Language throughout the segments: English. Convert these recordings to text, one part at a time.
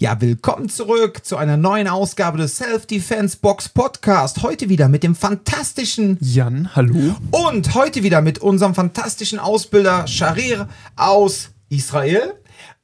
Ja, willkommen zurück zu einer neuen Ausgabe des Self-Defense Box Podcast. Heute wieder mit dem fantastischen Jan, hallo. Und heute wieder mit unserem fantastischen Ausbilder Sharir aus Israel.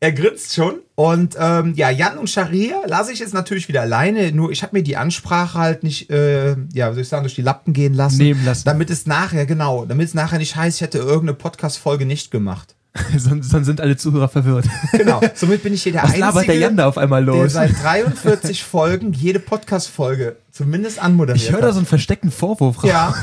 Er grinst schon. Und ähm, ja, Jan und Sharir lasse ich jetzt natürlich wieder alleine. Nur ich habe mir die Ansprache halt nicht, äh, ja, soll ich sagen, durch die Lappen gehen lassen. Nehmen lassen. Damit es nachher, genau, damit es nachher nicht heißt, ich hätte irgendeine Podcast-Folge nicht gemacht. sonst, sonst sind alle Zuhörer verwirrt. Genau, somit bin ich hier der Was Einzige, labert der Jan da auf einmal der los? seit 43 Folgen jede Podcast-Folge zumindest anmoderiert Ich höre da so einen versteckten Vorwurf raus. Ja,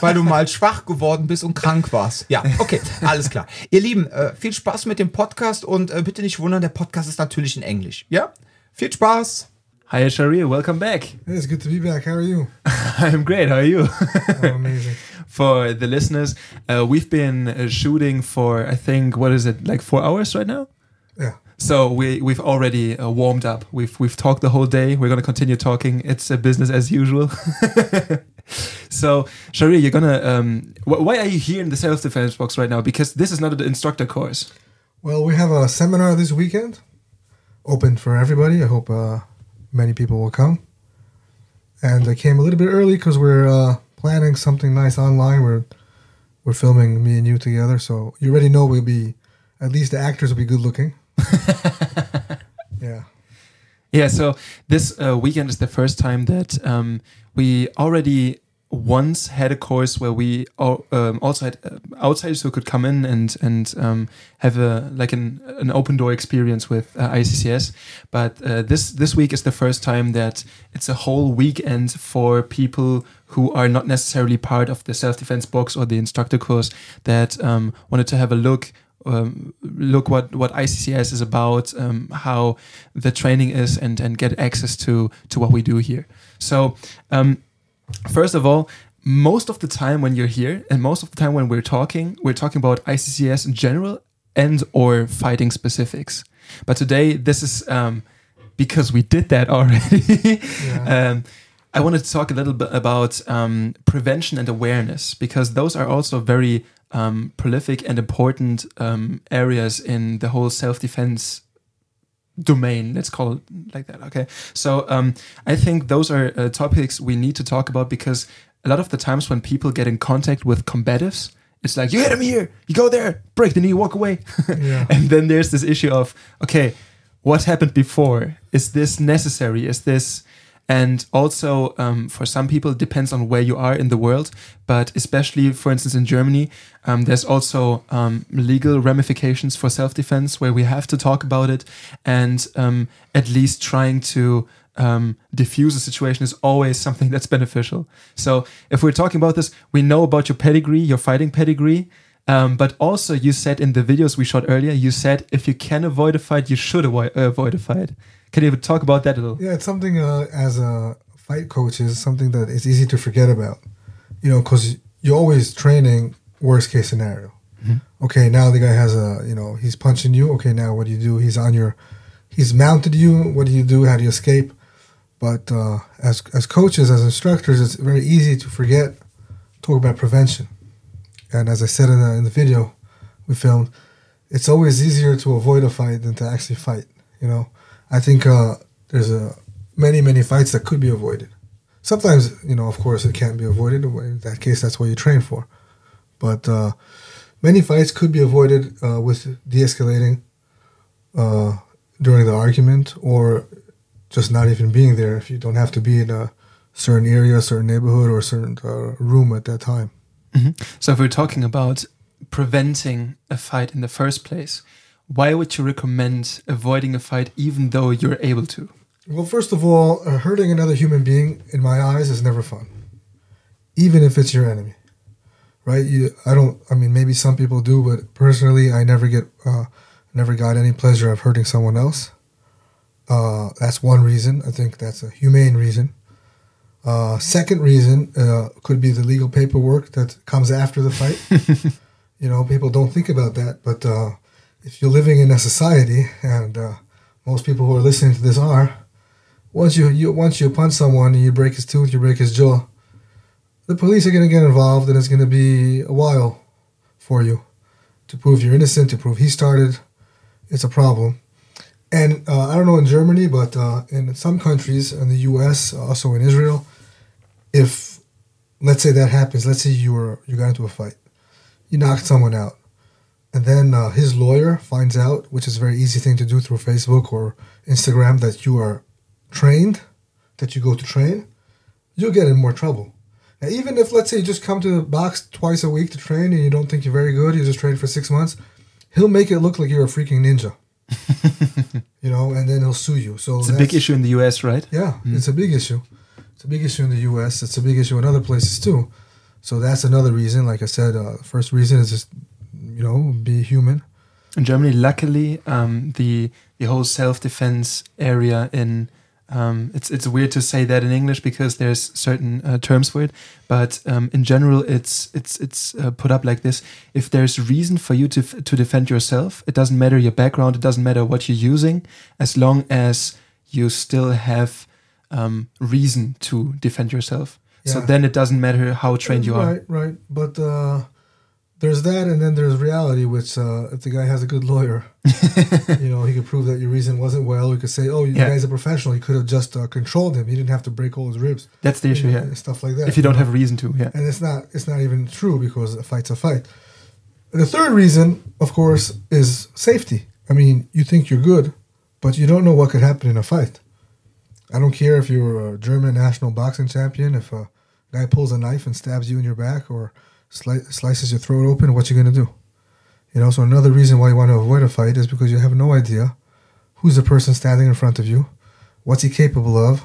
weil du mal schwach geworden bist und krank warst. Ja, okay, alles klar. Ihr Lieben, äh, viel Spaß mit dem Podcast und äh, bitte nicht wundern, der Podcast ist natürlich in Englisch. Ja, viel Spaß. Hi, Sharia, welcome back. Hey, it's good to be back. How are you? I'm great. How are you? Oh, amazing. For the listeners, uh, we've been uh, shooting for I think what is it like four hours right now. Yeah. So we we've already uh, warmed up. We've we've talked the whole day. We're gonna continue talking. It's a business as usual. so Sharir, you're gonna. Um, wh- why are you here in the self defense box right now? Because this is not an instructor course. Well, we have a seminar this weekend, open for everybody. I hope uh, many people will come. And I came a little bit early because we're uh, planning something nice online. We're we're filming me and you together, so you already know we'll be at least the actors will be good looking. yeah. Yeah, so this uh, weekend is the first time that um, we already once had a course where we al- um, also had uh, outsiders who could come in and and um, have a like an an open door experience with uh, ICCS. But uh, this this week is the first time that it's a whole weekend for people who are not necessarily part of the self defense box or the instructor course that um, wanted to have a look um, look what what ICCS is about, um, how the training is, and and get access to to what we do here. So. First of all, most of the time when you're here, and most of the time when we're talking, we're talking about ICCS in general and or fighting specifics. But today, this is um, because we did that already. um, I wanted to talk a little bit about um, prevention and awareness because those are also very um, prolific and important um, areas in the whole self-defense domain. Let's call it like that okay? So um, i think those are uh, topics we need to talk about because a lot of the times when people get in contact with combatives it's like you hit him here. You go there. Break the knee. Walk away. Yeah. and then there's this issue of okay what happened before? Is this necessary? Is this and also um, for some people it depends on where you are in the world. But especially for instance in germany um, there's also um, legal ramifications for self-defense where we have to talk about it. And um, at least trying to um, diffuse a situation is always something that's beneficial. So if we're talking about this we know about your pedigree your fighting pedigree. Um, but also, you said in the videos we shot earlier, you said if you can avoid a fight, you should avoid, avoid a fight. Can you talk about that a little? Yeah, it's something uh, as a fight coach is something that is easy to forget about. You know, because you're always training worst case scenario. Okay, now the guy has a, you know, he's punching you. Okay, now what do you do? He's on your, he's mounted you. What do you do? How do you escape? But uh, as as coaches, as instructors, it's very easy to forget. Talk about prevention, and as I said in the, in the video we filmed, it's always easier to avoid a fight than to actually fight. You know, I think uh, there's a many many fights that could be avoided. Sometimes, you know, of course, it can't be avoided. In that case, that's what you train for. But uh, many fights could be avoided uh, with de-escalating uh, during the argument, or just not even being there if you don't have to be in a certain area, a certain neighborhood, or certain uh, room at that time. So, if we're talking about preventing a fight in the first place, why would you recommend avoiding a fight even though you're able to? Well, first of all, uh, hurting another human being, in my eyes, is never fun, even if it's your enemy. Right? You, I don't. I mean, maybe some people do, but personally, I never get, uh, never got any pleasure of hurting someone else. Uh, that's one reason. I think that's a humane reason. Uh, second reason uh, could be the legal paperwork that comes after the fight. you know, people don't think about that, but uh, if you're living in a society, and uh, most people who are listening to this are, once you, you once you punch someone and you break his tooth, you break his jaw, the police are going to get involved, and it's going to be a while for you to prove you're innocent, to prove he started. It's a problem. And uh, I don't know in Germany, but uh, in some countries, in the U.S., also in Israel, if let's say that happens, let's say you were you got into a fight, you knocked someone out, and then uh, his lawyer finds out, which is a very easy thing to do through Facebook or Instagram, that you are trained, that you go to train, you'll get in more trouble. Now, even if let's say you just come to the box twice a week to train and you don't think you're very good, you just train for six months, he'll make it look like you're a freaking ninja. you know, and then he'll sue you. So It's a big issue in the US, right? yeah, it's a big issue. It's a big issue in the U.S. It's a big issue in other places too. So that's another reason. Like I said, uh, first reason is just you know be human. In Germany, luckily, um, the the whole self defense area in um, it's it's weird to say that in English because there's certain uh, terms for it, but um, in general, it's it's it's uh, put up like this: if there's reason for you to f- to defend yourself, it doesn't matter your background, it doesn't matter what you're using, as long as you still have um, reason to defend yourself. So then it doesn't matter how trained you are. Right, right. But uh, there's that, and then there's reality. Which uh, if the guy has a good lawyer, you know, he could prove that your reason wasn't well. We could say, oh, the Yeah. guy's a professional. You could have just uh, controlled him. He didn't have to break all his ribs. That's the issue, yeah. Stuff like that. If you don't have reason to, yeah. and it's not it's not even true because a fight's a fight. The third reason, of course, is safety. I mean, you think you're good, but you don't know what could happen in a fight. I don't care if you're a German national boxing champion. If a guy pulls a knife and stabs you in your back or sli- slices your throat open, what you gonna do? You know. So another reason why you want to avoid a fight is because you have no idea who's the person standing in front of you, what's he capable of,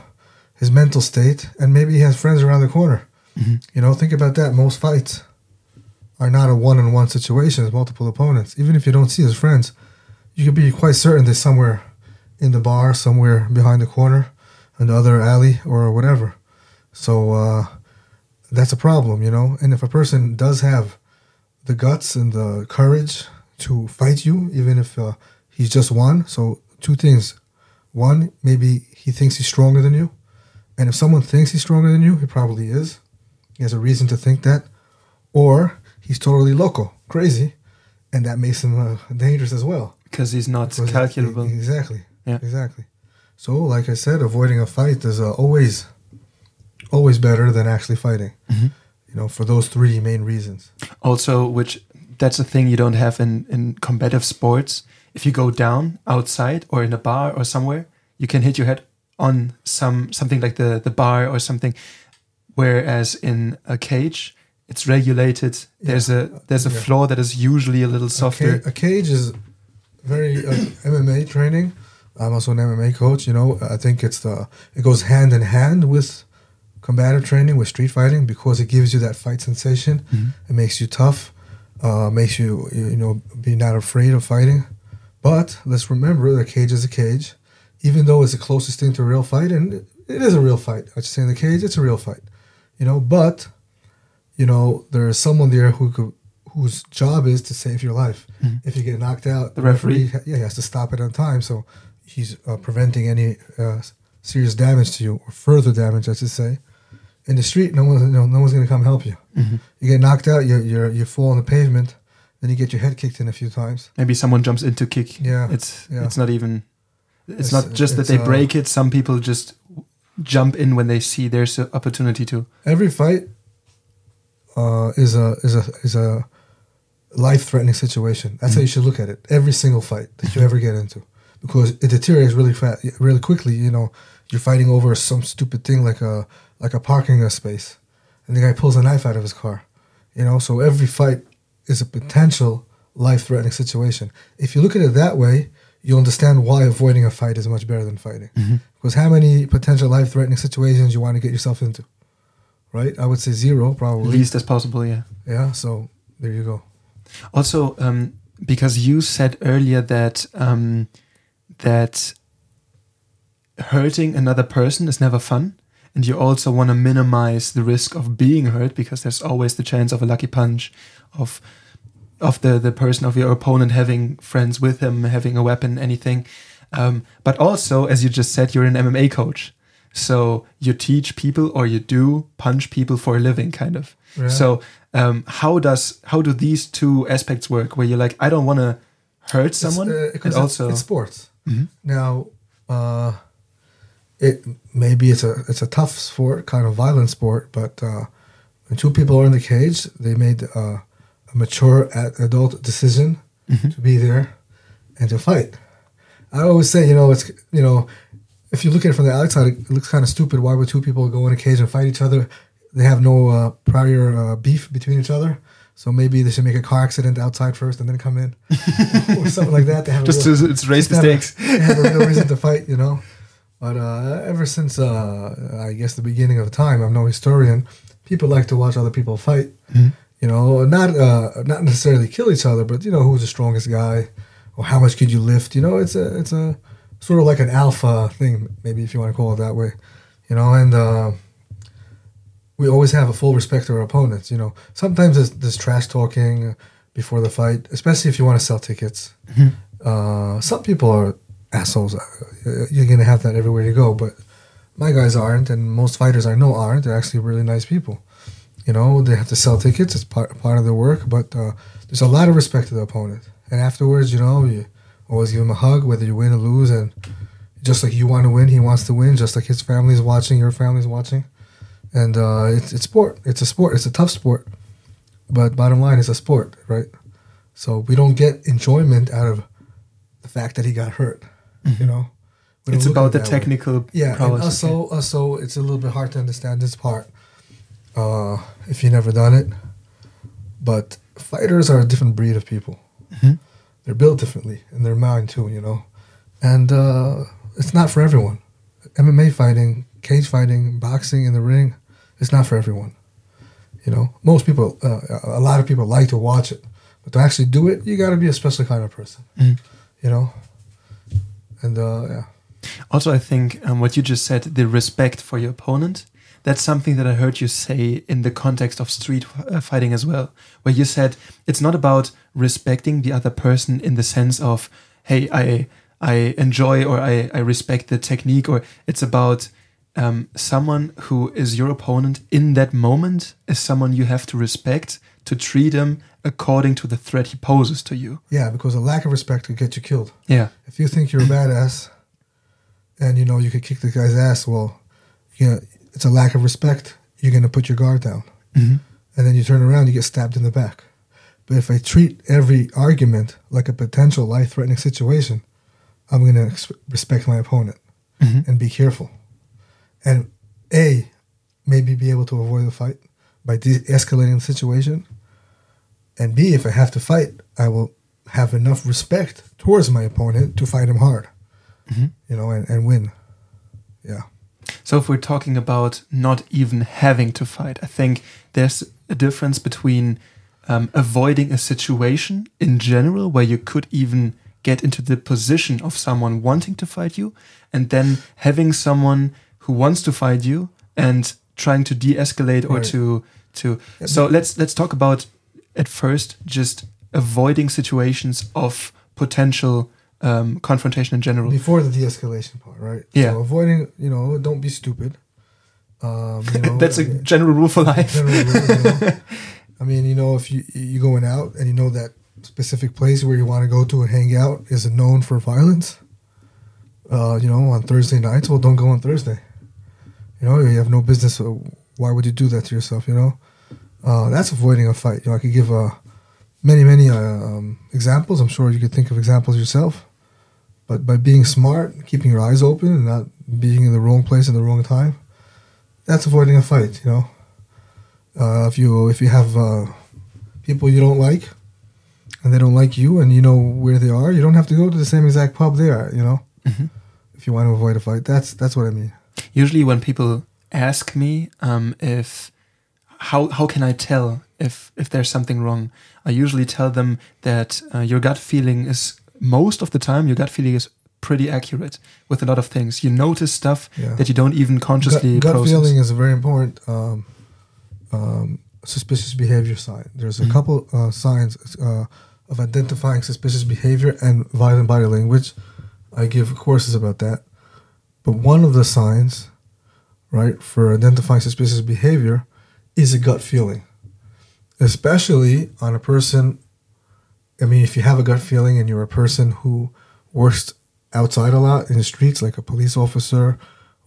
his mental state, and maybe he has friends around the corner. You know, think about that. Most fights are not a one-on-one situation. It's multiple opponents. Even if you don't see his friends, you can be quite certain they're somewhere in the bar, somewhere behind the corner, in the other alley, or whatever. So uh, that's a problem, you know. And if a person does have the guts and the courage to fight you, even if uh, he's just one, so two things: one, maybe he thinks he's stronger than you, and if someone thinks he's stronger than you, he probably is. He has a reason to think that, or he's totally loco, crazy, and that makes him uh, dangerous as well. because he's not Because- calculable. Exactly. Yeah. Exactly. So, like I said, avoiding a fight is uh, always, always better than actually fighting. Mhm. You know, for those three main reasons. Also, which that's a thing you don't have in in combative sports. If you go down outside or in a bar or somewhere, you can hit your head on some something like the the bar or something. Whereas in a cage, it's regulated. There's a there's a Yeah. floor that is usually a little A, softer. ca- a cage is very uh, MMA training. I'm also an MMA coach. You know, I think it's the it goes hand in hand with combative training with street fighting because it gives you that fight sensation. Mhm. It makes you tough, uh, makes you you know be not afraid of fighting. But let's remember, the cage is a cage, even though it's the closest thing to a real fight, and it is a real fight. I just say in the cage, it's a real fight, you know. But you know, there is someone there who could, whose job is to save your life. Mhm. If you get knocked out, The referee? yeah, he has to stop it on time. So he's uh, preventing any uh, serious damage to you or further damage, I should say. In the street, no one, no, no one's going to come help you. Mhm. You get knocked out, you you you fall on the pavement, then you get your head kicked in a few times. Maybe someone jumps in to kick. Yeah, It's yeah. it's not even. It's, It's- not just that they uh, break it. Some people just jump in when they see there's an opportunity to. Every fight uh, is a is a is a life threatening situation. That's how you should look at it. Every single fight that you ever get into, because it deteriorates really fast, really quickly. You know, you're fighting over some stupid thing like a like a parking space, and the guy pulls a knife out of his car. You know, so every fight is a potential life threatening situation. If you look at it that way, you'll understand why avoiding a fight is much better than fighting. Because how many potential life threatening situations you want to get yourself into? Right? I would say zero, probably. Least as possible, yeah. Yeah, so there you go. Also, um, because you said earlier that um, that hurting another person is never fun, and you also want to minimize the risk of being hurt because there's always the chance of a lucky punch, of of the the person of your opponent having friends with him, having a weapon, anything. Um, but also, as you just said, you're an MMA coach, so you teach people or you do punch people for a living, kind of. Yeah. So um, how does how do these two aspects work? Where you're like, I don't want to hurt someone, It's, uh, and it's- also it's sports. Now, uh, it maybe it's a it's a tough sport, kind of violent sport, but uh, when two people are in the cage, they made uh, a mature adult decision to be there and to fight. I always say, you know, it's you know, if you look at it from the outside, it looks kind of stupid. Why would two people go in a cage and fight each other? They have no uh, prior uh, beef between each other. So maybe they should make a car accident outside first and then come in, or something like that. They have Just real- to it's raise the have a- stakes. they have a real reason to fight, you know. But uh, ever since, uh, I guess, the beginning of time, I'm no historian. People like to watch other people fight. You know, not uh, not necessarily kill each other, but you know, who's the strongest guy, or how much could you lift? You know, it's a it's a sort of like an alpha thing, maybe if you want to call it that way. You know, and uh, we always have a full respect to our opponents. You know, sometimes there's, there's trash talking before the fight, especially if you want to sell tickets. Uh, some people are assholes. Uh, You're gonna have that everywhere you go, but my guys aren't, and most fighters I know aren't. They're actually really nice people. You know, they have to sell tickets. It's part part of their work, but uh, there's a lot of respect to the opponent. And afterwards, you know, you always give him a hug, whether you win or lose, and just like you want to win, he wants to win. Just like his family's watching, your family's watching, and uh, it's it's sport. It's a sport. It's a tough sport, but bottom line, it's a sport, right? So we don't get enjoyment out of the fact that he got hurt. You know, It's about the that way. technical Yeah, and prowess. also, also, it's a little bit hard to understand this part uh, if you never done it. But fighters are a different breed of people. Mhm. They're built differently in their mind too, you know. And uh, it's not for everyone. MMA fighting, cage fighting, boxing in the ring, it's not for everyone. You know, most people, uh, a lot of people like to watch it, but to actually do it, you got to be a special kind of person. Mhm. You know, and uh, yeah. Also, I think um, what you just said, the respect for your opponent, that's something that I heard you say in the context of street uh, fighting as well, where you said it's not about respecting the other person in the sense of, hey, I I enjoy or I, I respect the technique, or it's about um, someone who is your opponent in that moment is someone you have to respect to treat him according to the threat he poses to you. Yeah, because a lack of respect could get you killed. Yeah. If you think you're a badass, and you know you could kick the guy's ass, well, you know, it's a lack of respect. You're gonna put your guard down, Mhm. and then you turn around, you get stabbed in the back. But if I treat every argument like a potential life-threatening situation, I'm gonna ex- respect my opponent Mhm. and be careful, and a maybe be able to avoid the fight by de-escalating the situation, and b if I have to fight, I will have enough respect towards my opponent to fight him hard, Mhm. you know, and, and win. Yeah. So if we're talking about not even having to fight, I think there's a difference between um, avoiding a situation in general where you could even get into the position of someone wanting to fight you, and then having someone who wants to fight you and trying to de-escalate or Right. to to. So let's let's talk about at first just avoiding situations of potential um, confrontation in general. Before the de-escalation part, right? Yeah. So avoiding, you know, don't be stupid. Um, you know, That's a general rule for life. rule, you know. I mean, you know, if you you're going out and you know that specific place where you want to go to and hang out is known for violence, uh, you know, on Thursday nights, well, don't go on Thursday. You know, you have no business. So why would you do that to yourself? You know, uh, that's avoiding a fight. You know, I could give uh, many, many uh, um, examples. I'm sure you could think of examples yourself. But by being smart, keeping your eyes open, and not being in the wrong place at the wrong time, that's avoiding a fight. You know. Uh, if you if you have uh, people you don't like, and they don't like you, and you know where they are, you don't have to go to the same exact pub they are. You know, Mhm. if you want to avoid a fight, that's that's what I mean. usually when people ask me um, if how how can I tell if if there's something wrong, I usually tell them that uh, your gut feeling is most of the time your gut feeling is pretty accurate with a lot of things. You notice stuff Yeah. that you don't even consciously gut, gut process. feeling is a very important um, um, suspicious behavior sign. There's a Mhm. couple uh, signs uh, of identifying suspicious behavior and violent body language. I give courses about that. But one of the signs, right, for identifying suspicious behavior is a gut feeling, especially on a person. I mean, if you have a gut feeling and you're a person who works outside a lot in the streets, like a police officer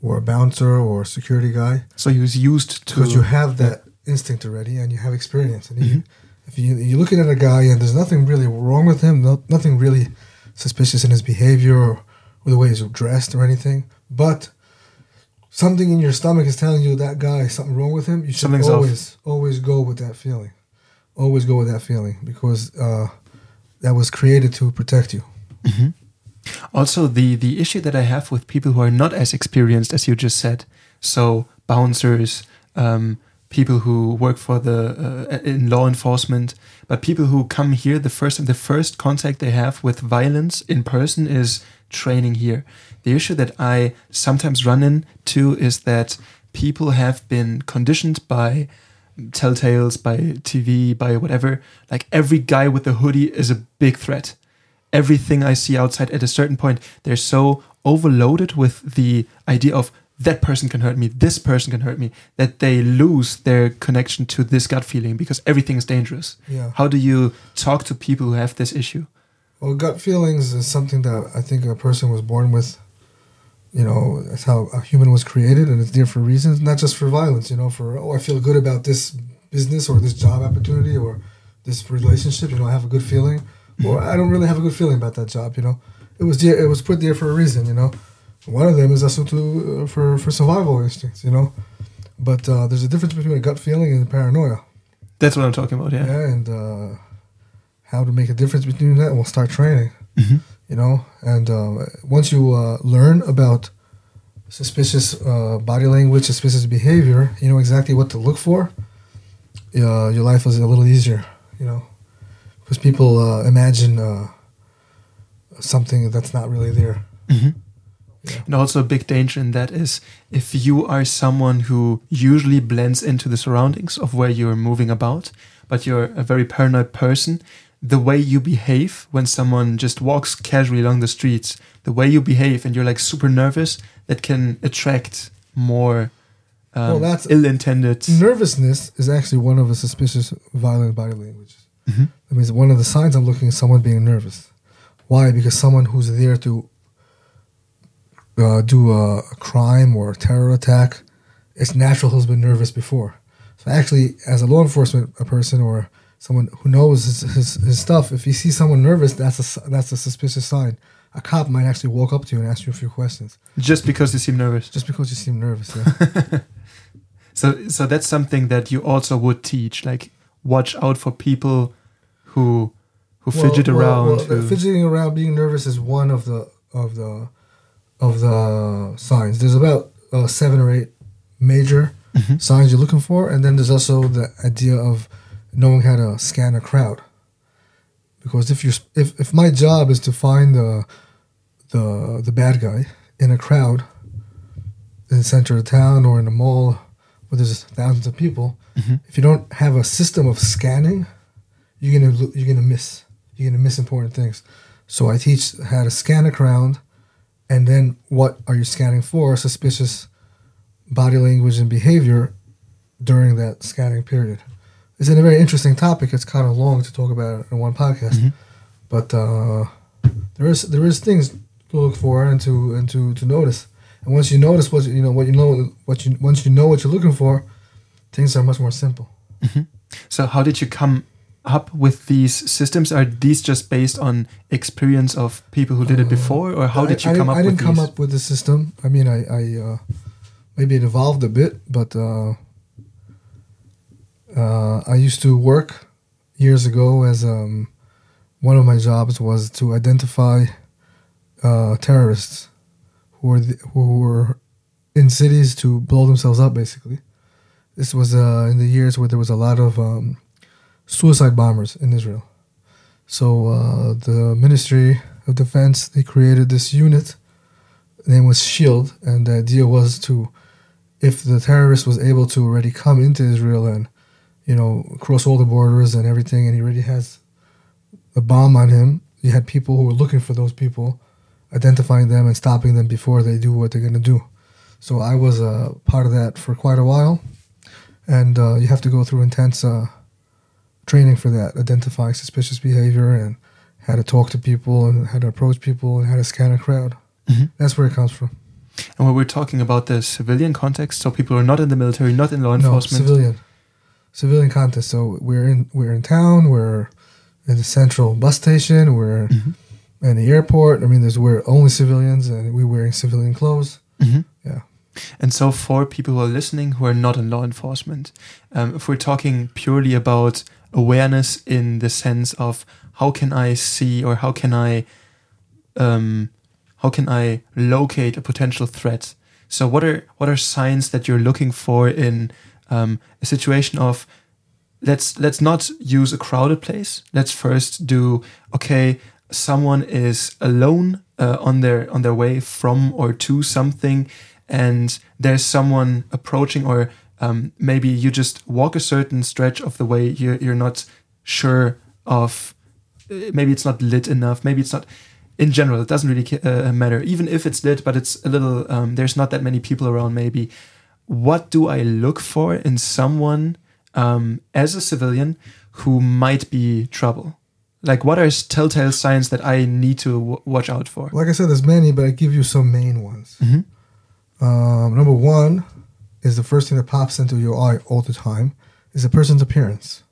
or a bouncer or a security guy, So he was used to. because you have that instinct already and you have experience. And mm-hmm. you, if you, you're looking at a guy and there's nothing really wrong with him, no, nothing really suspicious in his behavior or, or the way he's dressed or anything, but something in your stomach is telling you that guy something wrong with him. You should Something's off. always always go with that feeling. Always go with that feeling because uh, that was created to protect you. Also, the the issue that I have with people who are not as experienced as you just said, so bouncers, um, people who work for the uh, in law enforcement, but people who come here, the first the first contact they have with violence in person is training here. The issue that I sometimes run into is that people have been conditioned by telltales, by TV, by whatever. Like every guy with a hoodie is a big threat everything I see outside at a certain point, they're so overloaded with the idea of that person can hurt me, this person can hurt me, that they lose their connection to this gut feeling because everything is dangerous. Yeah. How do you talk to people who have this issue? Well, gut feelings is something that I think a person was born with. You know, that's how a human was created, and it's there for reasons, not just for violence. You know, for oh, I feel good about this business or this job opportunity or this relationship. You know, I have a good feeling, or I don't really have a good feeling about that job. You know, it was there, it was put there for a reason. You know, one of them is also to uh, for for survival instincts. You know, but uh, there's a difference between a gut feeling and paranoia. That's what I'm talking about, yeah. Yeah, and uh, how to make a difference between that, we'll start training. Mhm. You know, and uh, once you uh, learn about suspicious uh, body language, suspicious behavior, you know exactly what to look for. Uh, your life is a little easier, you know, because people uh, imagine uh, something that's not really there. Mhm. Yeah. And also, a big danger in that is if you are someone who usually blends into the surroundings of where you're moving about, but you're a very paranoid person, the way you behave when someone just walks casually along the streets, the way you behave, and you're like super nervous, that can attract more um, Well, that's- ill-intended. Nervousness is actually one of the suspicious violent body languages. Mhm. That means one of the signs I'm looking at someone being nervous. Why? Because someone who's there to uh, do a, a crime or a terror attack, it's natural who's been nervous before. So actually, as a law enforcement a person or someone who knows his, his, his stuff, if you see someone nervous, that's a s- that's a suspicious sign. A cop might actually walk up to you and ask you a few questions just because you seem nervous. just because you seem nervous. Yeah. So, so that's something that you also would teach. Like, watch out for people who who fidget Well, well, around. well, who- fidgeting around, being nervous is one of the of the of the signs. There's about uh, seven or eight major Mhm. signs you're looking for, and then there's also the idea of knowing how to scan a crowd. Because if you if if my job is to find the the the bad guy in a crowd in the center of town or in a mall where there's thousands of people, Mhm. if you don't have a system of scanning, you're gonna you're gonna miss you're gonna miss important things. So I teach how to scan a crowd, and then what are you scanning for? Suspicious body language and behavior during that scanning period. It's a very interesting topic. It's kind of long to talk about in one podcast, Mhm. but uh, there is there is things to look for and to and to, to notice. And once you notice what you know what you know what you once you know what you're looking for, things are much more simple. So, how did you come up with these systems? Are these just based on experience of people who did it Uh, before, or how I- did you I, come up I with didn't come these? up with the system. I mean, I, I uh, maybe it evolved a bit, but uh, uh, I used to work years ago as um, one of my jobs was to identify uh, terrorists who were the, who were in cities to blow themselves up. Basically, this was uh, in the years where there was a lot of um, suicide bombers in Israel. So uh, the Ministry of Defense they created this unit. Name was Shield, and the idea was to, if the terrorist was able to already come into Israel and, you know, cross all the borders and everything, and he already has a bomb on him, you had people who were looking for those people, identifying them and stopping them before they do what they're going to do. So I was a part of that for quite a while, and uh, you have to go through intense uh, training for that, identifying suspicious behavior and how to talk to people and how to approach people and how to scan a crowd. That's where it comes from. And when we're talking about the civilian context, so people are not in the military, not in law enforcement. No, civilian, civilian context. So we're in we're in town. We're in the central bus station. We're Mhm. in the airport. I mean, there's we're only civilians, and we're wearing civilian clothes. Mhm. Yeah. And so, for people who are listening who are not in law enforcement, um, if we're talking purely about awareness in the sense of how can I see or how can I, um, how can I locate a potential threat? So, what are what are signs that you're looking for in um, a situation of let's let's not use a crowded place. Let's first do okay. Someone is alone uh, on their on their way from or to something, and there's someone approaching, or um, maybe you just walk a certain stretch of the way. You're you're not sure of. uh, Maybe it's not lit enough. Maybe it's not. In general, it doesn't really uh, matter. Even if it's lit, but it's a little. Um, there's not that many people around. Maybe. What do I look for in someone um, as a civilian who might be trouble? Like, what are telltale signs that I need to w- watch out for? Like I said, there's many, but I give you some main ones. Mhm. Um, number one is the first thing that pops into your eye all the time is a person's appearance.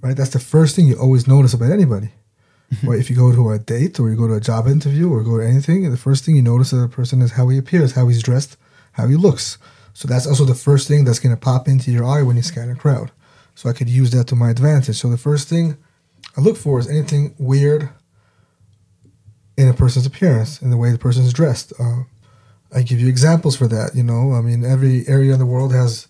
Right, that's the first thing you always notice about anybody. Right, if you go to a date or you go to a job interview or go to anything, the first thing you notice of a person is how he appears, how he's dressed, how he looks. So that's also the first thing that's going to pop into your eye when you scan a crowd. So I could use that to my advantage. So the first thing I look for is anything weird in a person's appearance, in the way the person is dressed. Uh, I give you examples for that. You know, I mean, every area in the world has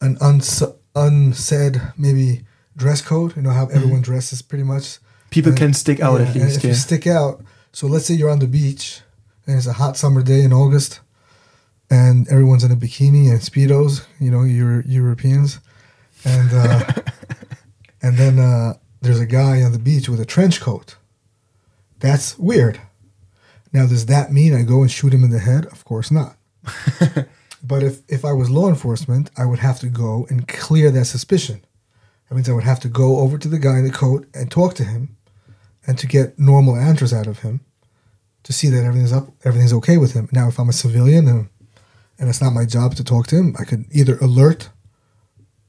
an uns- unsaid maybe dress code. You know how everyone dresses pretty much. People And- can stick out yeah, at least. If Yeah. you stick out, so let's say you're on the beach and it's a hot summer day in August, and everyone's in a bikini and speedos. You know, Euro- Europeans, and uh, and then uh, there's a guy on the beach with a trench coat. That's weird. Now, does that mean I go and shoot him in the head? Of course not. but if, if I was law enforcement, I would have to go and clear that suspicion. That means I would have to go over to the guy in the coat and talk to him and to get normal answers out of him to see that everything's up, everything's okay with him. Now, if I'm a civilian and, and it's not my job to talk to him, I could either alert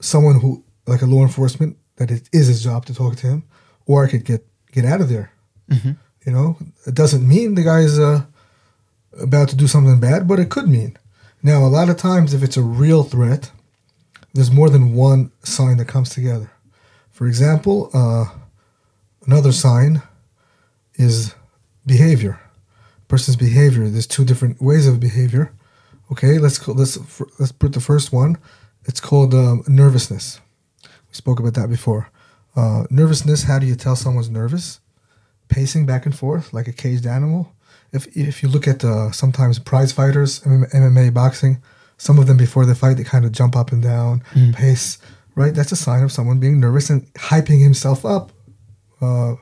someone who, like a law enforcement, that it is his job to talk to him, or I could get get out of there. Mhm. You know, it doesn't mean the guy's uh, about to do something bad, but it could mean. Now, a lot of times, if it's a real threat, there's more than one sign that comes together. For example, uh, another sign is behavior. Person's behavior. There's two different ways of behavior. Okay, let's call, let's let's put the first one. It's called um, nervousness. We spoke about that before. Uh, nervousness. How do you tell someone's nervous? Pacing back and forth like a caged animal. If if you look at uh, sometimes prize fighters, MMA, boxing, some of them before the fight they kind of jump up and down, pace. Right, that's a sign of someone being nervous and hyping himself up uh,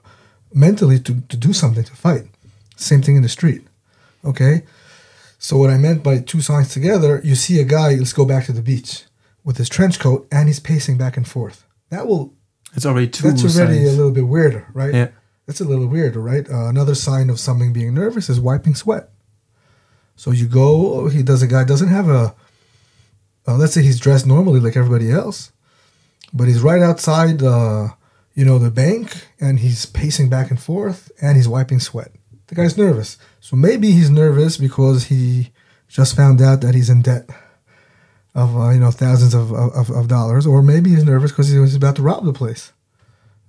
mentally to, to do something to fight. Same thing in the street. Okay, so what I meant by two signs together, you see a guy. Let's go back to the beach with his trench coat and he's pacing back and forth. That will It's already two that's already signs. a little bit weirder, right? Yeah. That's a little weird, right? Uh, another sign of something being nervous is wiping sweat. So you go, he does a guy doesn't have a, uh, let's say he's dressed normally like everybody else, but he's right outside, uh, you know, the bank and he's pacing back and forth and he's wiping sweat. The guy's nervous. So maybe he's nervous because he just found out that he's in debt of, uh, you know, thousands of, of, of dollars, or maybe he's nervous because he was about to rob the place.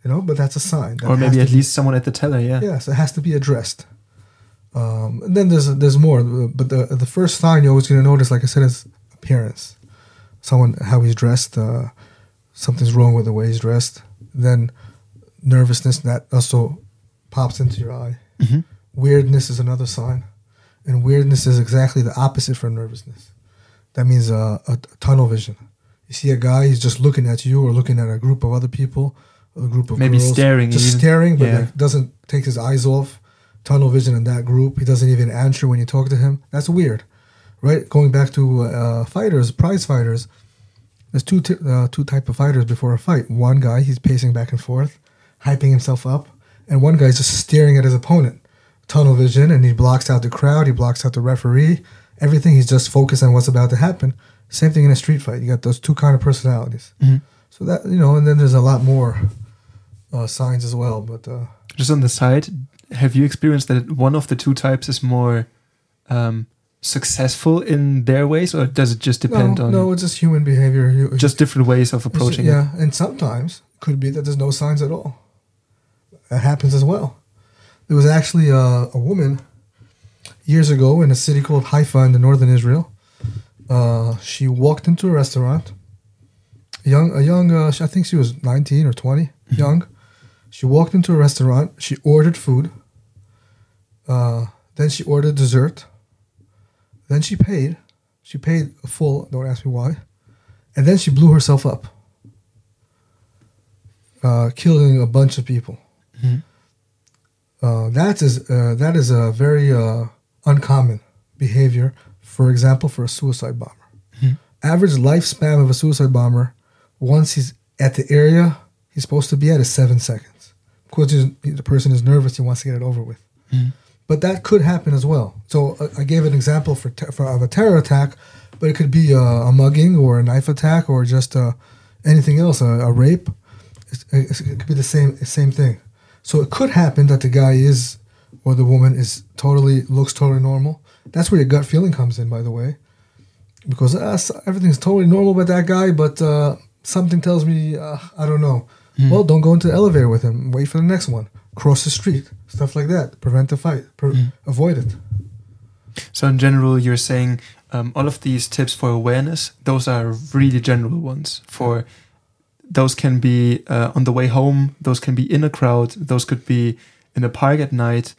You know, but that's a sign. That or maybe at to be- least someone at the teller. Yeah. Yes, it has to be addressed. Um, and then there's there's more, but the the first sign you're always going to notice, like I said, is appearance. Someone how he's dressed. Uh, something's wrong with the way he's dressed. Then nervousness that also pops into your eye. Mhm. Weirdness is another sign, and weirdness is exactly the opposite from nervousness. That means uh, a, a tunnel vision. You see a guy, he's just looking at you or looking at a group of other people, a group of Maybe girls, staring just even. staring, but Yeah. like doesn't take his eyes off. Tunnel vision in that group. He doesn't even answer when you talk to him. That's weird, right? Going back to uh, fighters, prize fighters. There's two t- uh, two type of fighters before a fight. One guy he's pacing back and forth, hyping himself up, and one guy's just staring at his opponent, tunnel vision and he blocks out the crowd, he blocks out the referee, everything. He's just focused on what's about to happen. Same thing in a street fight. You got those two kind of personalities. Mhm. So that you know, and then there's a lot more uh, signs as well. But uh, Just on the side, have you experienced that one of the two types is more um, successful in their ways, or does it just depend no, on no, it's just human behavior. You, just different ways of approaching it? yeah, and sometimes it could be that there's no signs at all. That happens as well. There was actually a, a woman years ago in a city called Haifa in the northern Israel. Uh, she walked into a restaurant. A young, a young. Uh, I think she was 19 or 20, young. She walked into a restaurant. She ordered food. Uh, then she ordered dessert. Then she paid. She paid full. Don't ask me why. And then she blew herself up, uh, killing a bunch of people. Mhm. Uh, that is uh, that is a very uh, uncommon behavior. For example, for a suicide bomber, Mhm. average lifespan of a suicide bomber, once he's at the area he's supposed to be at, is seven seconds. Because the person is nervous, he wants to get it over with. Mhm. But that could happen as well. So uh, I gave an example for, te- for of a terror attack, but it could be a, a mugging or a knife attack or just uh, anything else, a, a rape. It's, it's, it could be the same same thing. So it could happen that the guy is or the woman is totally looks totally normal. That's where your gut feeling comes in, by the way, because uh, everything's totally normal with that guy, but uh, something tells me uh, I don't know. Well, don't go into the elevator with him. Wait for the next one. Cross the street, stuff like that. Prevent the fight. Pre- Avoid it. So in general, you're saying um, all of these tips for awareness, those are really general ones. For those can be uh, on the way home, those can be in a crowd, those could be in a park at night.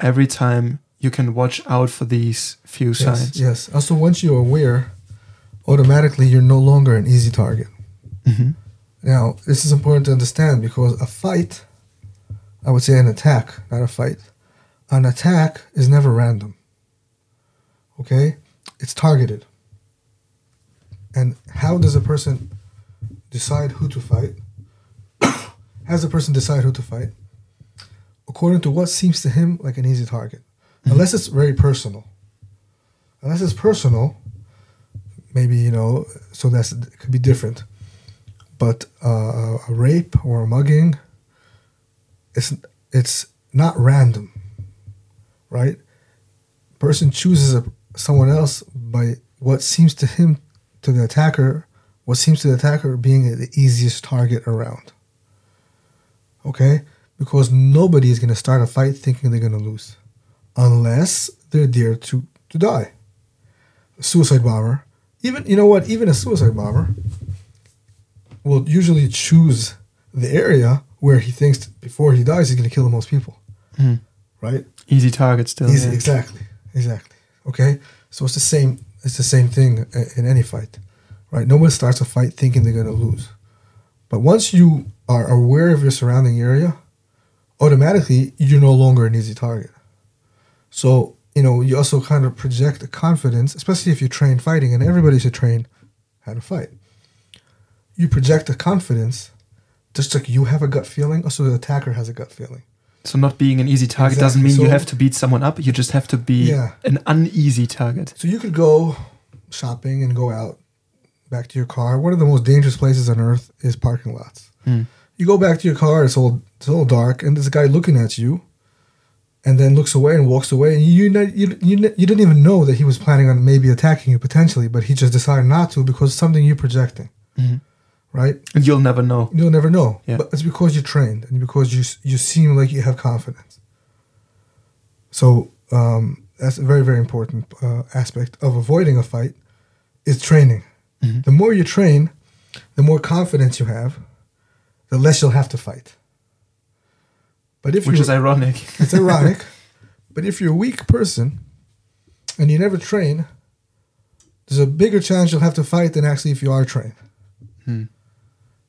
Every time you can watch out for these few Yes, signs. yes. Also, once you're aware, automatically you're no longer an easy target. Mhm. Now, this is important to understand because a fight, I would say an attack, not a fight. An attack is never random. Okay? It's targeted. And how does a person decide who to fight? how does a person decide who to fight? According to what seems to him like an easy target. Mm-hmm. Unless it's very personal. Unless it's personal, maybe, you know, so that's it could be different but uh, a rape or a mugging, it's it's not random, right? Person chooses a, someone else by what seems to him, to the attacker, what seems to the attacker being the easiest target around. Okay, because nobody is going to start a fight thinking they're going to lose, unless they're there to to die. A suicide bomber, even you know what? Even a suicide bomber will usually choose the area where he thinks before he dies he's going to kill the most people. Mhm. Right? Easy target still. Easy, yeah. exactly, exactly. Okay, so it's the same. It's the same thing in any fight, right? No one starts a fight thinking they're going to lose, but once you are aware of your surrounding area, automatically you're no longer an easy target. So you know you also kind of project a confidence, especially if you train fighting, and everybody should train how to fight. You project a confidence, just like you have a gut feeling, also the attacker has a gut feeling. So not being an easy target doesn't Exactly. mean you have to beat someone up. You just have to be Yeah. an uneasy target. So you could go shopping and go out back to your car. One of the most dangerous places on earth is parking lots. Hmm. You go back to your car, it's all it's all dark, and there's a guy looking at you, and then looks away and walks away, and you you you, you, you didn't even know that he was planning on maybe attacking you potentially, but he just decided not to because something you're projecting, Mhm. Right? And you'll never know. You'll never know, Yeah. but it's because you're trained and because you you seem like you have confidence. So um, that's a very very important uh, aspect of avoiding a fight is training. Mhm. The more you train, the more confidence you have, the less you'll have to fight. But if Which is ironic. it's ironic, but if you're a weak person and you never train, there's a bigger chance you'll have to fight than actually if you are trained. Hmm.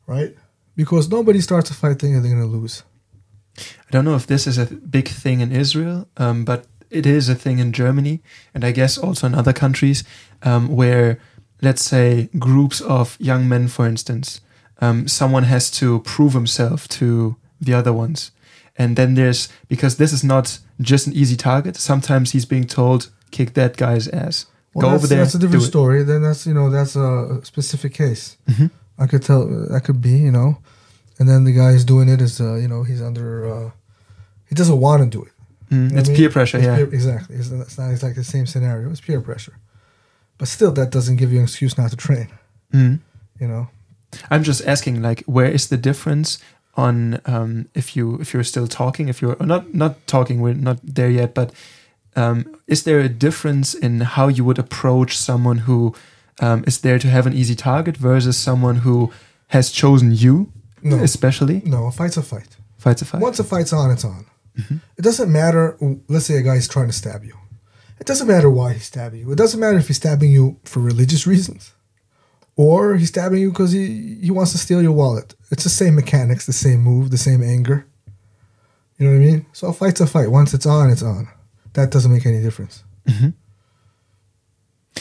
Right? Because nobody starts a fight thinking they're going to lose. I don't know if this is a big thing in Israel, um, but it is a thing in Germany, and I guess also in other countries, um, where, let's say, groups of young men, for instance, um, someone has to prove himself to the other ones. and then there's because this is not just an easy target. Sometimes he's being told kick that guy's ass. Well, Go over there. That's a different story. Then that's you know that's a specific case. Mhm. I could tell that could be you know, and then the guy who's doing it is uh, you know he's under uh, he doesn't want to do it. Mm, You know it's I mean? peer pressure. It's yeah. peer- exactly. It's, it's not exactly the same scenario. It's peer pressure, but still that doesn't give you an excuse not to train. Mm. You know. I'm just asking, like, where is the difference on um, if you if you're still talking, if you're not not talking, we're not there yet, but um, is there a difference in how you would approach someone who um, is there to have an easy target versus someone who has chosen you, No. especially No, a fight's a fight. fights a fight? Once a fight's on, it's on. Mm-hmm. It doesn't matter. Let's say a guy's trying to stab you. It doesn't matter why he's stabbing you. It doesn't matter if he's stabbing you for religious reasons, or he's stabbing you because he he wants to steal your wallet. It's the same mechanics, the same move, the same anger. You know what I mean? So a fight's a fight. Once it's on, it's on. That doesn't make any difference.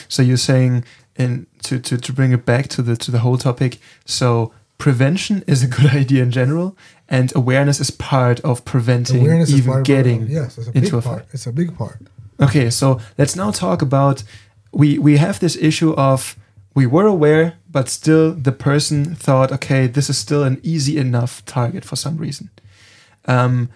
So you're saying, in to, to, to bring it back to the to the whole topic. So prevention is a good idea in general, and awareness is part of preventing Awareness is even of- getting yes, it's a into a part. fight. It's a big part. Okay, so let's now talk about we we have this issue of we were aware, but still the person thought, okay, this is still an easy enough target for some reason. Um,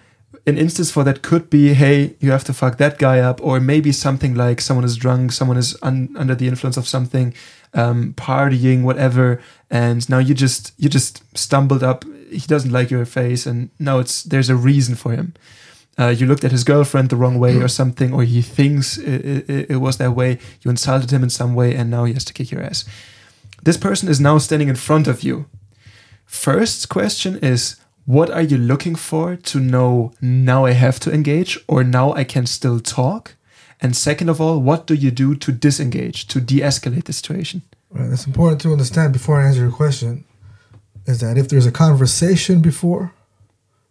an instance for that could be, hey, you have to fuck that guy up, or maybe something like someone is drunk, someone is un- under the influence of something, um, partying, whatever, and now you just you just stumbled up. He doesn't like your face, and now it's there's a reason for him uh, you looked at his girlfriend the wrong way or something, or he thinks it, it, it was that way, you insulted him in some way, and now he has to kick your ass. This person is now standing in front of you. First question is, what are you looking for to know now I have to engage or now I can still talk? And second of all, what do you do to disengage, to de escalate the situation? Right. It's important to understand before I answer your question is that if there's a conversation before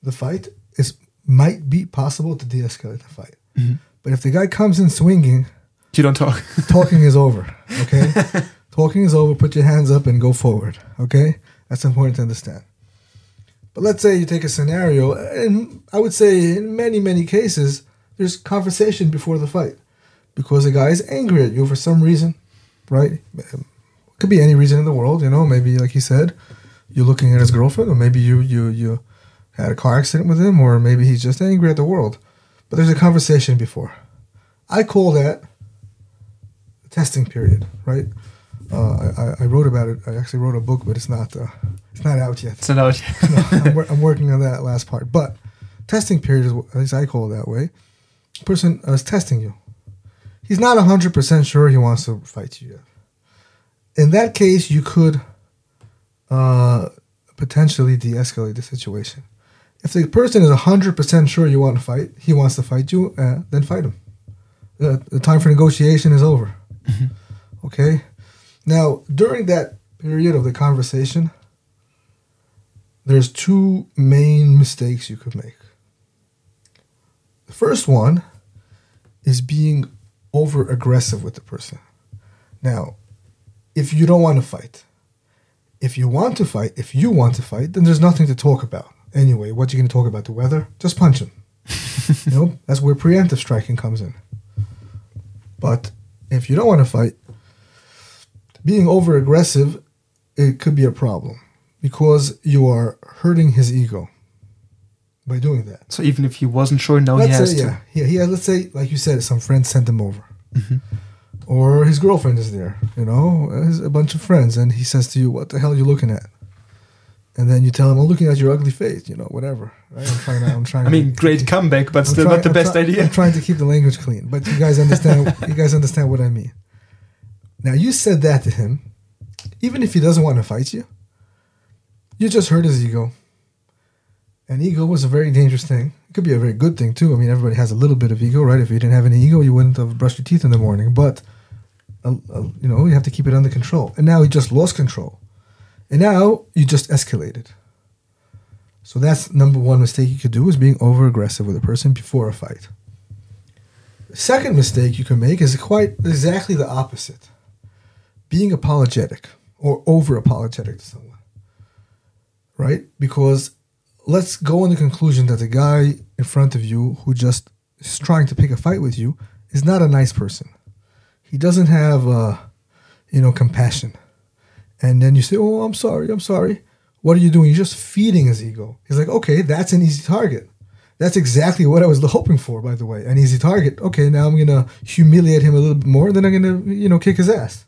the fight, it might be possible to de-escalate the fight. Mm-hmm. But if the guy comes in swinging, You don't talk. talking is over. Okay, talking is over. Put your hands up and go forward. Okay, that's important to understand. But let's say you take a scenario, and I would say in many many cases, there's conversation before the fight because the guy is angry at you for some reason, right? Could be any reason in the world, you know. Maybe like he said, you're looking at his girlfriend, or maybe you you you had a car accident with him, or maybe he's just angry at the world. But there's a conversation before. I call that the testing period, right? Uh, I, I wrote about it. I actually wrote a book, but it's not uh, it's not out yet. It's not out. No, I'm, wor- I'm working on that last part. But testing period is at least I call it that way. Person uh, is testing you. He's not hundred percent sure he wants to fight you yet. In that case, you could uh, potentially de-escalate the situation. If the person is hundred percent sure you want to fight, he wants to fight you, uh, then fight him. The, the time for negotiation is over. Okay. Now, during that period of the conversation, there's two main mistakes you could make. The first one is being over aggressive with the person. Now, if you don't want to fight, if you want to fight, if you want to fight, then there's nothing to talk about. Anyway, what you going to talk about? The weather? Just punch him. you know, that's where preemptive striking comes in. But if you don't want to fight, being over aggressive, it could be a problem because you are hurting his ego by doing that. So even if he wasn't sure, now he let's has say, to. yeah, yeah, he has, let's say, like you said, some friends sent him over, Mm-hmm. or his girlfriend is there, you know, a bunch of friends, and he says to you, "What the hell are you looking at?" And then you tell him, "I'm looking at your ugly face," you know, whatever. Right? I'm trying to, I'm trying. I mean, to, great comeback, but I'm still trying- not the I'm best try- idea. I'm trying to keep the language clean, but you guys understand. you guys understand what I mean. Now you said that to him, even if he doesn't want to fight you. You just hurt his ego. And ego was a very dangerous thing. It could be a very good thing too. I mean, everybody has a little bit of ego, right? If you didn't have any ego, you wouldn't have brushed your teeth in the morning. But uh, uh, you know, you have to keep it under control. And now he just lost control, and now you just escalated. So that's number one mistake you could do is being over aggressive with a person before a fight. The second mistake you can make is quite exactly the opposite. Being apologetic or over apologetic to someone. Right? Because let's go on the conclusion that the guy in front of you who just is trying to pick a fight with you is not a nice person. He doesn't have, uh, you know, compassion. And then you say, "Oh, I'm sorry, I'm sorry." What are you doing? You're just feeding his ego. He's like, "Okay, that's an easy target." That's exactly what I was hoping for, by the way. An easy target. Okay, now I'm gonna humiliate him a little bit more, then I'm gonna, you know, kick his ass.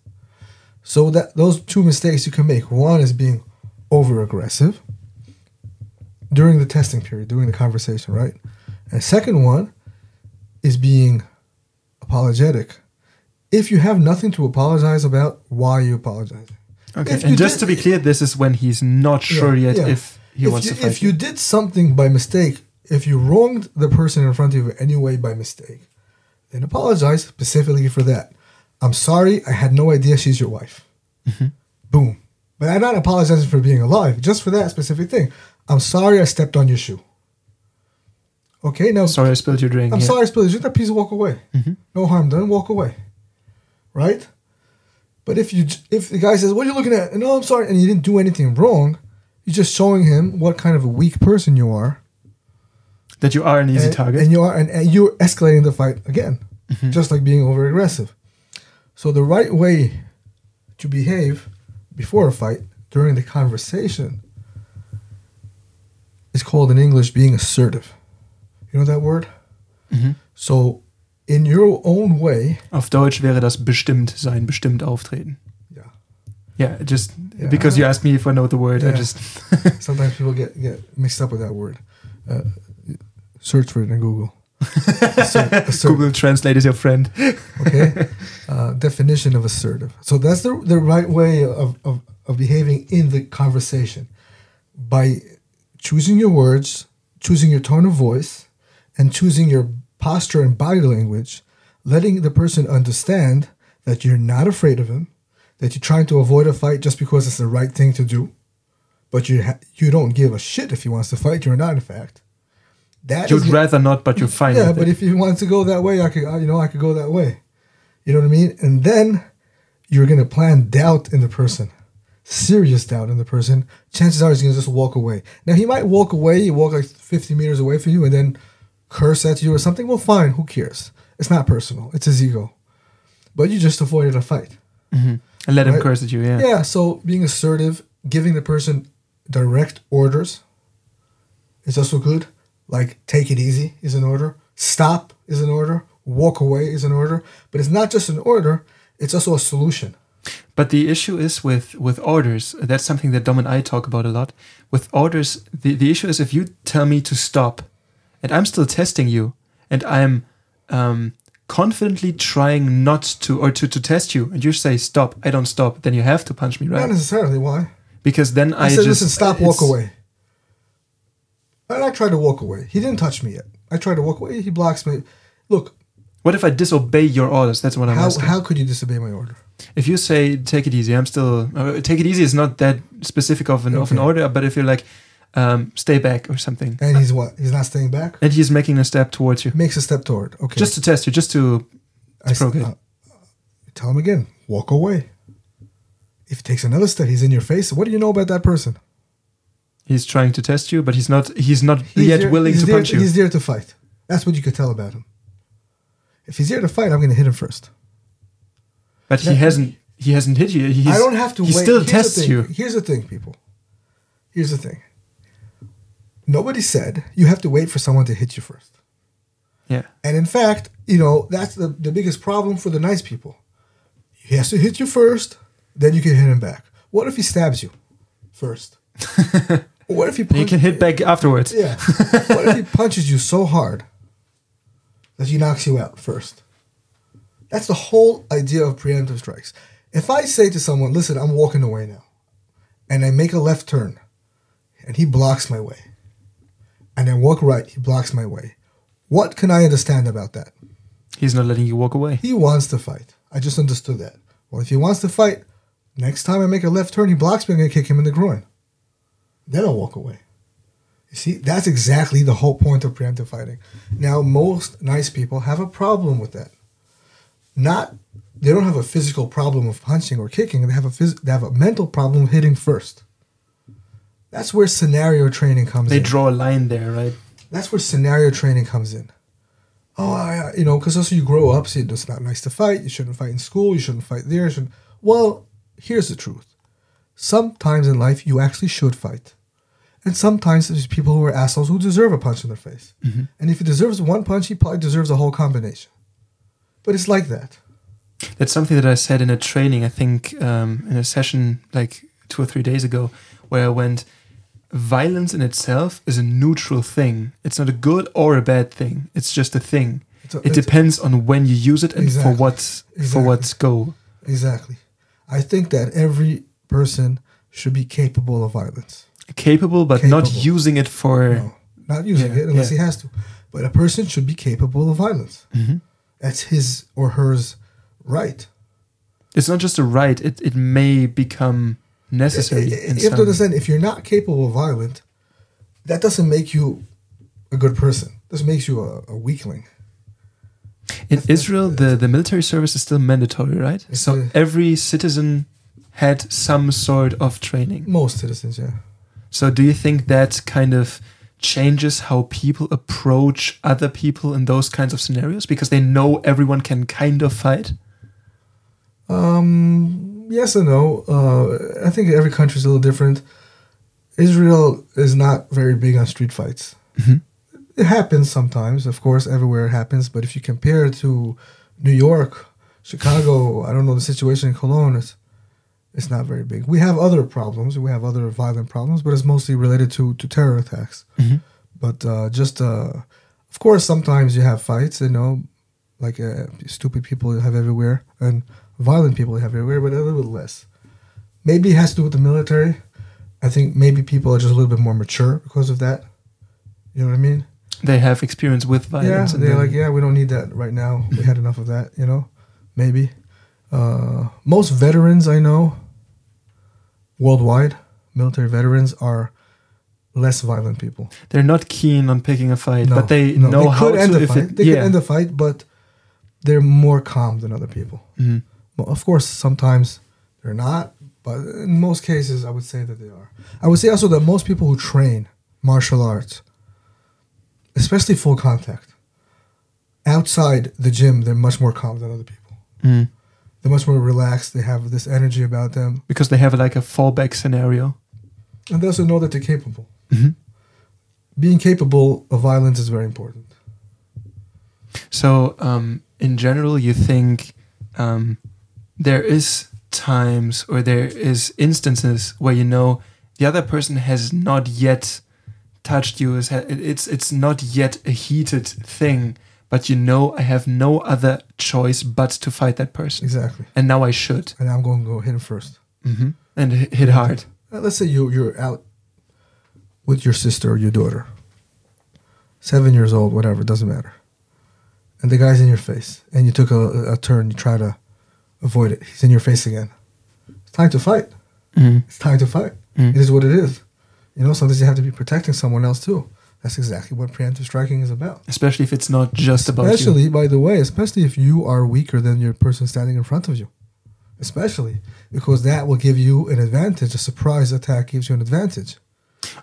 So that those two mistakes you can make. One is being over aggressive during the testing period, during the conversation, right? And second one is being apologetic. If you have nothing to apologize about, why are you apologizing? Okay. If And just did- to be clear, this is when he's not sure Yeah, yet yeah. if he if wants you, to fight if you did something by mistake, if you wronged the person in front of you anyway by mistake, then apologize specifically for that. I'm sorry, I had no idea she's your wife. Mm-hmm. Boom. But I'm not apologizing for being alive, just for that specific thing. I'm sorry I stepped on your shoe. Okay, now Sorry, I spilled your drink. I'm yeah. sorry I spilled it. Just please walk away. No harm done. Walk away. Right? But if you if the guy says, "What are you looking at?" and No, I'm sorry, and you didn't do anything wrong, you're just showing him what kind of a weak person you are. That you are an easy and, target. and you are, and, and you're escalating the fight again, Mm-hmm. just like being over aggressive. So the right way to behave before a fight during the conversation is called in English being assertive. You know that word? Mhm. So in your own way, Auf Deutsch wäre das bestimmt sein, bestimmt auftreten. yeah. Yeah, just Yeah. because you asked me if I know the word, I just Sometimes people get, get mixed up with that word. Uh, search for it in Google. Google Translate is your friend. okay. Uh, definition of assertive. So that's the, the right way of, of, of behaving in the conversation. By choosing your words choosing your tone of voice and choosing your posture and body language letting the person understand that you're not afraid of him that you're trying to avoid a fight just because it's the right thing to do but you ha- you don't give a shit if he wants to fight you're not in fact that You'd rather not, but you're fine. yeah, but it. if you want to go that way, I could, you know, I could go that way. You know what I mean? And then you're gonna plant doubt in the person, serious doubt in the person. Chances are he's gonna just walk away. Now he might walk away, he walk like 50 meters away from you, and then curse at you or something. Well, fine, who cares? It's not personal. It's his ego. But you just avoided a fight. Mm-hmm. and let him curse at you. Yeah. Yeah. So being assertive, giving the person direct orders is also good. Like take it easy is an order. Stop is an order. Walk away is an order. But it's not just an order; it's also a solution. But the issue is with with orders. That's something that Dom and I talk about a lot. With orders, the, the issue is if you tell me to stop, and I'm still testing you, and I'm um, confidently trying not to or to, to test you, and you say stop, I don't stop, then you have to punch me, right Not necessarily. Why? Because then I, I, said, just "Listen, stop. Walk away." And I tried to walk away. He didn't touch me yet. I tried to walk away. He blocks me. Look, What if I disobey your orders? That's what I'm how asking. how could you disobey my order? if you say take it easy, I'm still uh, take it easy is not that specific of an of an order, but if you're like um, stay back or something, And he's what? He's not staying back. and he's making a step towards you, Makes a step toward. Okay. just to test you, just to I provoke it. uh, tell him again, walk away. If he takes another step, he's in your face. What do you know about that person? He's trying to test you, but he's not he's not He's yet there- willing to there, punch you. He's there to fight. That's what you could tell about him. If he's there to fight, I'm going to hit him first. But he hasn't he hasn't hit you. He's, I don't have to He wait. still Here's tests you. Here's the thing, people. Here's the thing. Nobody said you have to wait for someone to hit you first. Yeah. And in fact, you know, that's the, the biggest problem for the nice people. He has to hit you first, then you can hit him back. What if he stabs you first? what if he You can hit back afterwards. Yeah. what if he punches you so hard that he knocks you out first? That's the whole idea of preemptive strikes. If I say to someone, listen, I'm walking away now, and I make a left turn, and he blocks my way, and I walk right, he blocks my way, what can I understand about that? He's not letting you walk away. He wants to fight. I just understood that. Well, if he wants to fight, next time I make a left turn, he blocks me, I'm going to kick him in the groin. Then I'll walk away. You see, that's exactly the whole point of preemptive fighting. Now, most nice people have a problem with that. Not, they don't have a physical problem of punching or kicking. They have a phys- they have a mental problem of hitting first. That's where scenario training comes in. They in. draw a line there, right? That's where scenario training comes in. Oh, I, you know, because also you grow up, see, it's not nice to fight. You shouldn't fight in school. You shouldn't fight there. You shouldn't. Well, here's the truth. Sometimes in life, you actually should fight. And sometimes there's people who are assholes who deserve a punch in their face. And if he deserves one punch, he probably deserves a whole combination. But it's like that. That's something that I said in a training, I think, um, in a session like two or three days ago, where I went, violence in itself is a neutral thing. It's not a good or a bad thing. It's just a thing. A- It depends on when you use it and Exactly. for what for Exactly. what's go. Exactly. I think that every person should be capable of violence. Capable, but not using it for. No, not using Yeah, it unless yeah. he has to. But a person should be capable of violence. Mhm. That's his or hers right. It's not just a right. It it may become necessary. You in have to understand if you're not capable of violence, that doesn't make you a good person. This makes you a, a weakling. In Israel, the, the military service is still mandatory, right? So a- every citizen had some sort of training. Most citizens, yeah. So do you think that kind of changes how people approach other people in those kinds of scenarios because they know everyone can kind of fight? Um, yes and no. Uh, I think every country is a little different. Israel is not very big on street fights. Mhm. It happens sometimes, of course, everywhere it happens. But if you compare it to New York, Chicago, I don't know the situation in Cologne. It's it's not very big. We have other problems. We have other violent problems, but it's mostly related to to terror attacks. Mhm. But uh, just uh, of course, sometimes you have fights. You know, like uh, stupid people you have everywhere, and violent people you have everywhere, but a little bit less. Maybe it has to do with the military. I think maybe people are just a little bit more mature because of that. You know what I mean? They have experience with violence. and they're like, yeah, we don't need that right now. We had enough of that, you know? Maybe. Uh, most veterans I know worldwide, military veterans, are less violent people. they're not keen on picking a fight, No, but they no, know how could end to. the fight. it, they yeah. could end the fight, but they're more calm than other people. Mhm. Well, of course, sometimes they're not, but in most cases, I would say that they are. I would say also that most people who train martial arts, especially full contact, outside the gym, they're much more calm than other people. Mm. Much more relaxed. They have this energy about them, because they have like a fallback scenario. and they also know that they're capable. Mhm. Being capable of violence is very important. So, um, in general, you think um, there is times or there is instances where you know the other person has not yet touched you. It's it's not yet a heated thing, but you know I have no other choice but to fight that person, Exactly. and now I should, And I'm going to go hit him first. hmm and hit hard. Let's say you you're out with your sister or your daughter, seven years old, whatever, doesn't matter. And the guy's in your face, and you took a, a turn, you try to avoid it. He's in your face again. It's time to fight. Mhm. It's time to fight. Mm. It is what it is. You know, sometimes you have to be protecting someone else too. That's exactly what preemptive striking is about. Especially if it's not just about you. Especially, by the way, especially if you are weaker than your person standing in front of you. Especially because that will give you an advantage. A surprise attack gives you an advantage.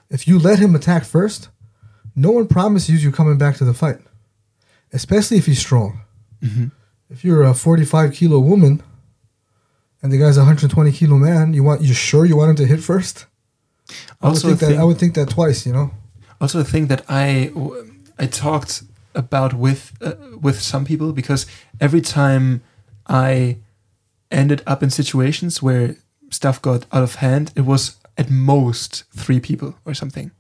If you let him attack first, no one promises you coming back to the fight. Especially if he's strong. Mhm. If you're a 45 kilo woman and the guy's a 120 kilo man, you want you sure you want him to hit first? I would Also, think that I would think that twice. You know. Also a thing that I I talked about with uh, with some people because every time I ended up in situations where stuff got out of hand, it was at most three people or something.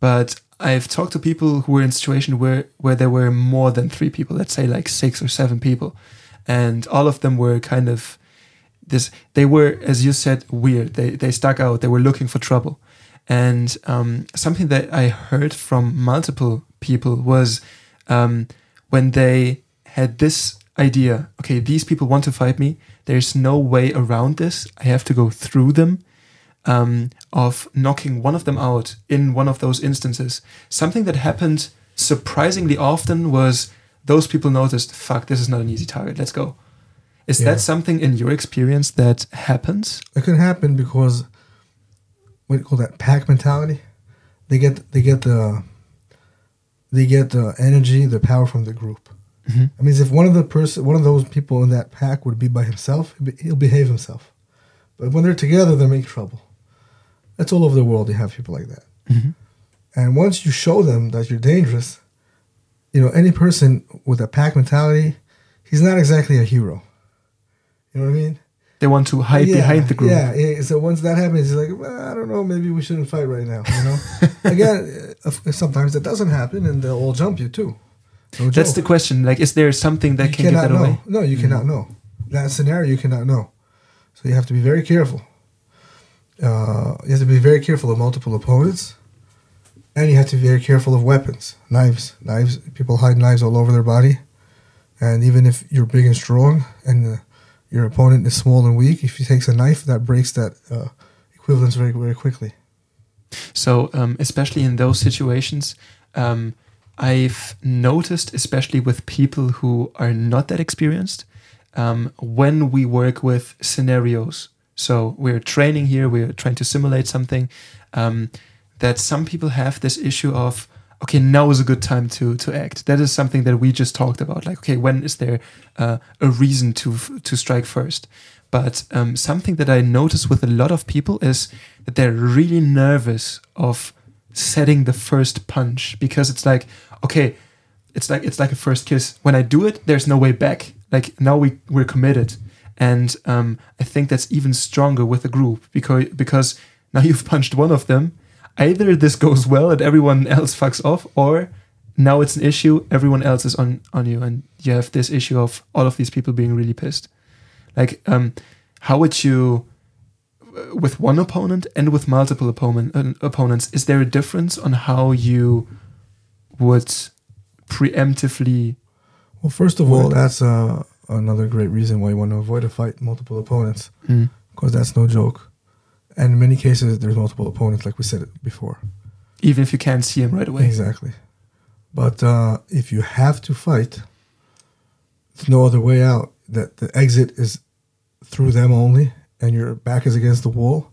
But I've talked to people who were in a situation where where there were more than three people, let's say like six or seven people, and all of them were kind of this. They were, as you said, weird. They they stuck out. They were looking for trouble. And um, something that I heard from multiple people was um, when they had this idea okay, these people want to fight me. There's no way around this. I have to go through them. Um, of knocking one of them out in one of those instances. Something that happened surprisingly often was those people noticed, fuck, this is not an easy target. Let's go. Is Yeah. that something in your experience that happens? It can happen because what do you call that pack mentality. They get they get the they get the energy, the power from the group. Mhm. I mean, if one of the person, one of those people in that pack would be by himself, he'll be- he'll behave himself. But when they're together, they make trouble. That's all over the world. You have people like that. Mhm. And once you show them that you're dangerous, you know, any person with a pack mentality, he's not exactly a hero. You know what I mean? They want to hide yeah, behind the group. Yeah, yeah. So once that happens, he's like, well, I don't know, maybe we shouldn't fight right now. You know. Again, uh, sometimes that doesn't happen, and they'll all jump you too. No That's the question. Like, is there something that you can cannot that know. away? No, you cannot know. That scenario, you cannot know. So you have to be very careful. Uh, you have to be very careful of multiple opponents, and you have to be very careful of weapons, knives. Knives. People hide knives all over their body, and even if you're big and strong, and uh, your opponent is small and weak, if he takes a knife, that breaks that uh, equivalence very, very quickly. So, um, especially in those situations, um, I've noticed, especially with people who are not that experienced, um, when we work with scenarios. So, we're training here, we're trying to simulate something, um, that some people have this issue of, okay, now is a good time to to act. That is something that we just talked about. Like, okay, when is there uh, a reason to to strike first? But um, something that I notice with a lot of people is that they're really nervous of setting the first punch because it's like, okay, it's like it's like a first kiss. When I do it, there's no way back. Like now we we're committed, and um, I think that's even stronger with a group because because now you've punched one of them. Either this goes well and everyone else fucks off, or now it's an issue. Everyone else is on on you, and you have this issue of all of these people being really pissed. Like, um, how would you, uh, with one opponent and with multiple opponent, uh, opponents, is there a difference on how you would preemptively? Well, first of all, that's uh, another great reason why you want to avoid a fight multiple opponents Mm, because that's no joke. And in many cases, there's multiple opponents, like we said before. even if you can't see him right away. Exactly. But uh, if you have to fight, there's no other way out. That the exit is through them only, and your back is against the wall.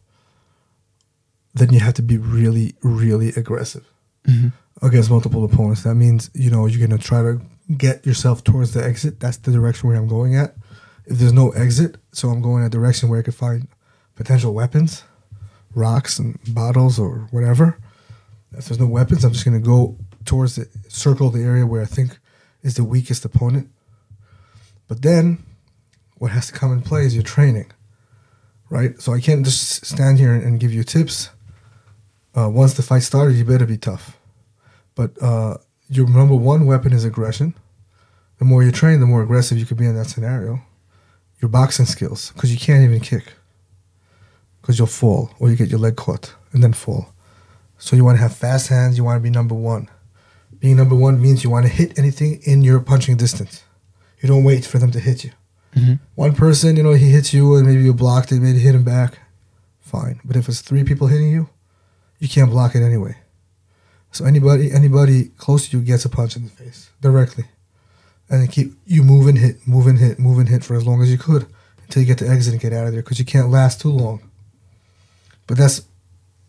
Then you have to be really, really aggressive Mhm. against multiple opponents. That means you know you're gonna try to get yourself towards the exit. That's the direction where I'm going at. If there's no exit, so I'm going a direction where I could find potential weapons, rocks and bottles or whatever. If there's no weapons, I'm just gonna go towards the circle the area where I think is the weakest opponent. But then, what has to come in play is your training, right? So I can't just stand here and give you tips. Uh, once the fight started, you better be tough. But uh, your number one weapon is aggression. The more you train, the more aggressive you could be in that scenario. Your boxing skills, because you can't even kick, because you'll fall or you get your leg caught and then fall. So you want to have fast hands. You want to be number one. Being number one means you want to hit anything in your punching distance. You don't wait for them to hit you. Mhm. One person, you know, he hits you and maybe you blocked it, maybe hit him back. Fine. But if it's three people hitting you, you can't block it anyway. So anybody anybody close to you gets a punch in the face directly. And then keep you move and hit, move and hit, move and hit for as long as you could until you get to exit and get out of there because you can't last too long. But that's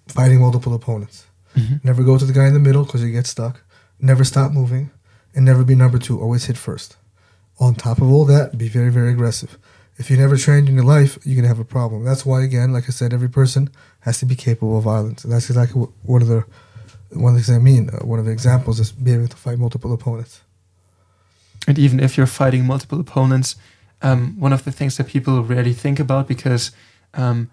fighting multiple opponents. Mhm. Never go to the guy in the middle because you get stuck. Never stop moving, and never be number two. Always hit first. On top of all that, be very, very aggressive. If you never trained in your life, you're gonna have a problem. That's why, again, like I said, every person has to be capable of violence, and that's exactly what, one of the one of the things I mean. Uh, one of the examples is being able to fight multiple opponents. And even if you're fighting multiple opponents, um, one of the things that people rarely think about because um,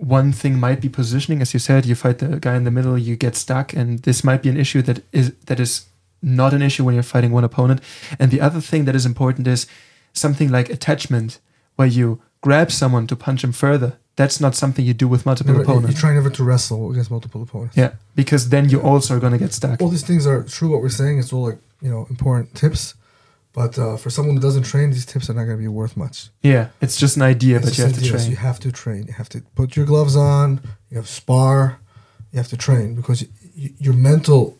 one thing might be positioning, as you said, you fight the guy in the middle, you get stuck, and this might be an issue that is that is not an issue when you're fighting one opponent. And the other thing that is important is something like attachment, where you grab someone to punch him further. That's not something you do with multiple Never, you, you opponents. try never to wrestle against multiple opponents. yeah, because then you also are going to get stuck. all these things are true. What we're saying is all like you know important tips, but uh, for someone who doesn't train, these tips are not going to be worth much. Yeah, it's just an idea, It's but you have to train. You have to train. You have to put your gloves on. You have to spar. You have to train because y y your mental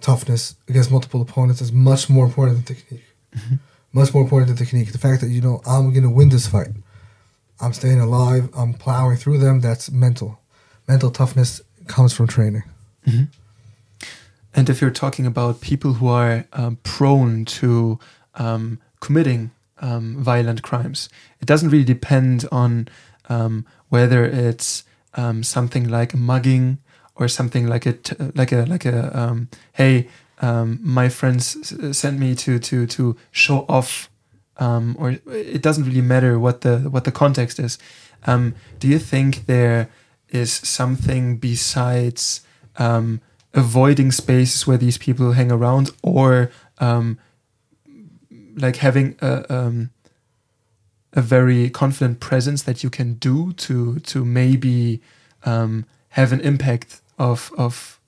toughness against multiple opponents is much more important than technique. Mm-hmm. Much more important than technique. The fact that you know I'm going to win this fight. I'm staying alive. I'm plowing through them. That's mental. Mental toughness comes from training. And if you're talking about people who are um, prone to um, committing um, violent crimes, it doesn't really depend on um, whether it's um, something like mugging or something like a t- like a like a um, hey, my friends sent me to to to show off, um, or it doesn't really matter what the what the context is. Um, do you think there is something besides um, avoiding spaces where these people hang around, or like having a um, a very confident presence that you can do to to maybe um, have an impact of of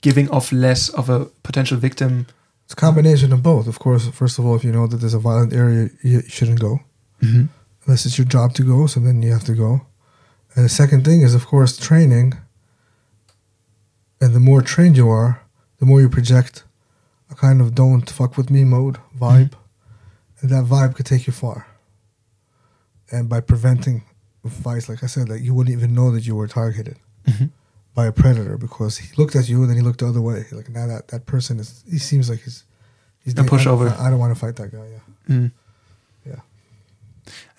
giving off less of a potential victim. It's a combination of both. Of course, first of all, if you know that there's a violent area, you shouldn't go unless it's your job to go. So then you have to go. And the second thing is, of course, training. And the more trained you are, the more you project a kind of "don't fuck with me" mode vibe, and that vibe could take you far. And by preventing fights, like I said, like you wouldn't even know that you were targeted Mhm. by a predator because he looked at you and then he looked the other way. Like now that that person is, he seems like he's he's A pushover. I don't, I don't want to fight that guy. Yeah. Mm. Yeah.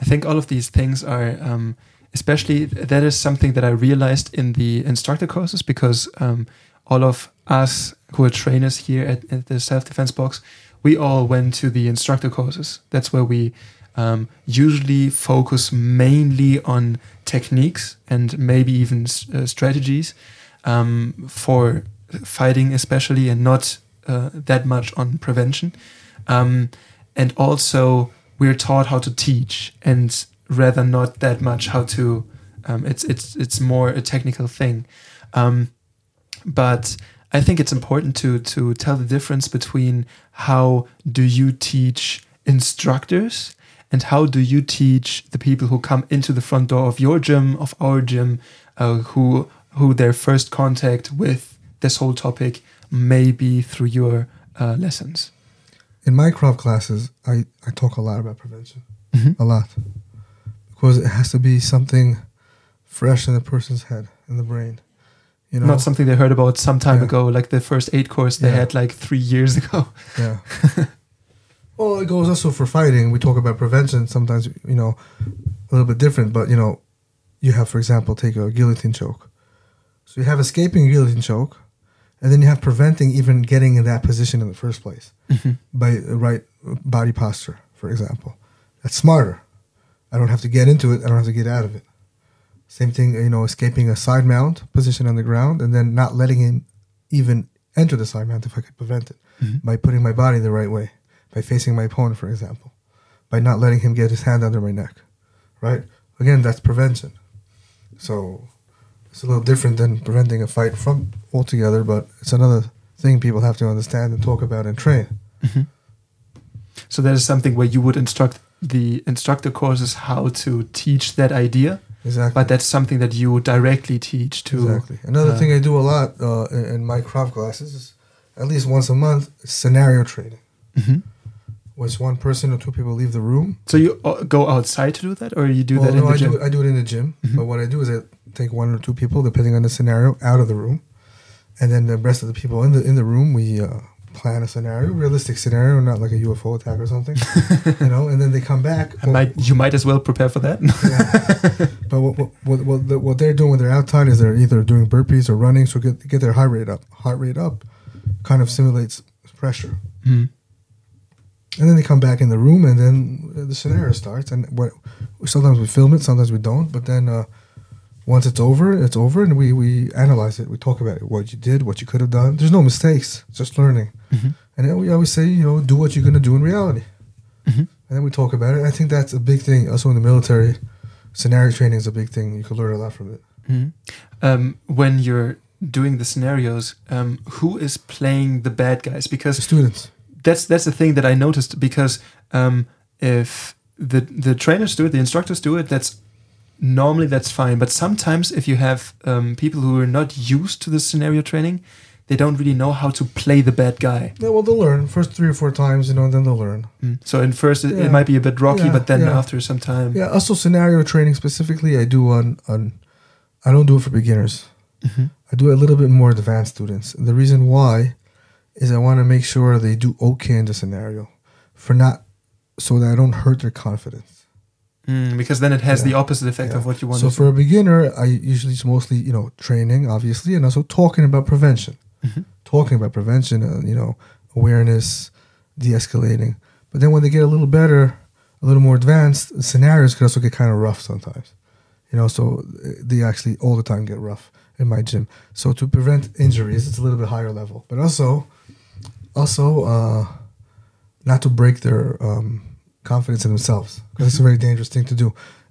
I think all of these things are, um, especially that is something that I realized in the instructor courses because um, all of us who are trainers here at, at the self defense box, we all went to the instructor courses. That's where we um, usually focus mainly on techniques and maybe even uh, strategies um, for fighting, especially, and not uh, that much on prevention. Um, and also, we're taught how to teach, and rather not that much how to. Um, it's it's it's more a technical thing, um, but I think it's important to to tell the difference between how do you teach instructors and how do you teach the people who come into the front door of your gym, of our gym, uh, who who their first contact with this whole topic may be through your uh, lessons. In my Krav classes, I, I talk a lot about prevention, Mhm. a lot, because it has to be something fresh in the person's head, in the brain. You know, Not something they heard about some time Yeah. ago, like the first aid course they Yeah. had like three years ago. Yeah. well, it goes also for fighting. We talk about prevention. Sometimes, you know, a little bit different. But you know, you have, for example, take a guillotine choke. So you have escaping guillotine choke, and then you have preventing even getting in that position in the first place mm-hmm. by the right body posture, for example. That's smarter. I don't have to get into it. I don't have to get out of it. Same thing, you know, escaping a side mount position on the ground and then not letting him even enter the side mount if I could prevent it. Mm-hmm. By putting my body the right way, by facing my opponent, for example, by not letting him get his hand under my neck, right? Again, that's prevention. So it's a little different than preventing a fight from altogether, but it's another thing people have to understand and talk about and train. Mm-hmm. So that is something where you would instruct the instructor courses how to teach that idea, Exactly. but that's something that you directly teach to. Exactly. Another uh, thing I do a lot uh, in, in my Krav classes is at least once a month scenario training. Mhm. Which one person or two people leave the room. So you uh, go outside to do that, or you do well, that no, in the I gym? do, I do it in the gym. Mhm. But what I do is I take one or two people, depending on the scenario, out of the room, and then the rest of the people in the in the room, we uh, plan a scenario, realistic scenario, not like a UFO attack or something, you know. And then they come back. I might, you might as well prepare for that. Yeah. but what what what, what, the, what they're doing when they're outside is they're either doing burpees or running, so get get their heart rate up. Heart rate up, kind of simulates pressure, Mhm. and then they come back in the room, and then the scenario starts. And what sometimes we film it, sometimes we don't. But then uh, once it's over, it's over, and we we analyze it. We talk about it, what you did, what you could have done. There's no mistakes, it's just learning. Mhm. And then we always say, you know, do what you're gonna do in reality. Mhm. And then we talk about it. I think that's a big thing. Also in the military, scenario training is a big thing. You can learn a lot from it. Mhm. Um, when you're doing the scenarios, um, who is playing the bad guys? The Because students. that's that's the thing that I noticed. Because um, if the the trainers do it, the instructors do it, that's normally that's fine. But sometimes if you have um, people who are not used to the scenario training, they don't really know how to play the bad guy. Yeah, well, they'll learn first three or four times, you know, and then they'll learn. Mm. So in first it, Yeah. it might be a bit rocky, Yeah, but then yeah. after some time, Yeah. Also, scenario training specifically, I do on on. I don't do it for beginners. Mhm. I do a little bit more advanced students. The reason why is I want to make sure they do okay in the scenario, for not so that I don't hurt their confidence. Mm, because then it has Yeah. the opposite effect Yeah. of what you want. So for a beginner, I usually it's mostly you know training, obviously, and also talking about prevention, Mhm. talking about prevention, and you know, awareness, de-escalating. But then when they get a little better, a little more advanced, the scenarios can also get kind of rough sometimes. You know, so uh, they actually all the time get rough in my gym. So to prevent injuries, it's a little bit higher level, but also, also uh, not to break their um, confidence in themselves because it's a very dangerous thing to do.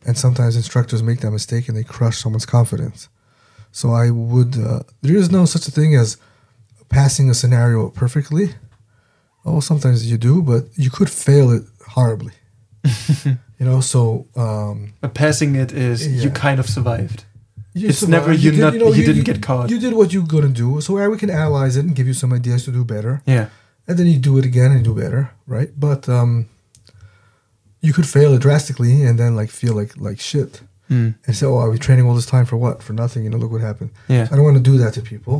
And sometimes instructors make that mistake and they crush someone's confidence. So I would. Uh, there is no such a thing as passing a scenario perfectly. Oh, sometimes you do, but you could fail it horribly. you know, so um, But passing it is you kind of survived. you It's never you not- you didn't get caught. You did what you're gonna do. So yeah, we can analyze it and give you some ideas to do better, Yeah. and then you do it again and do better, right? But um, you could fail it drastically and then like feel like like shit Mm. and say, "Oh, are we training all this time for what? For nothing?" You know, look what happened. Yeah. I don't want to do that to people,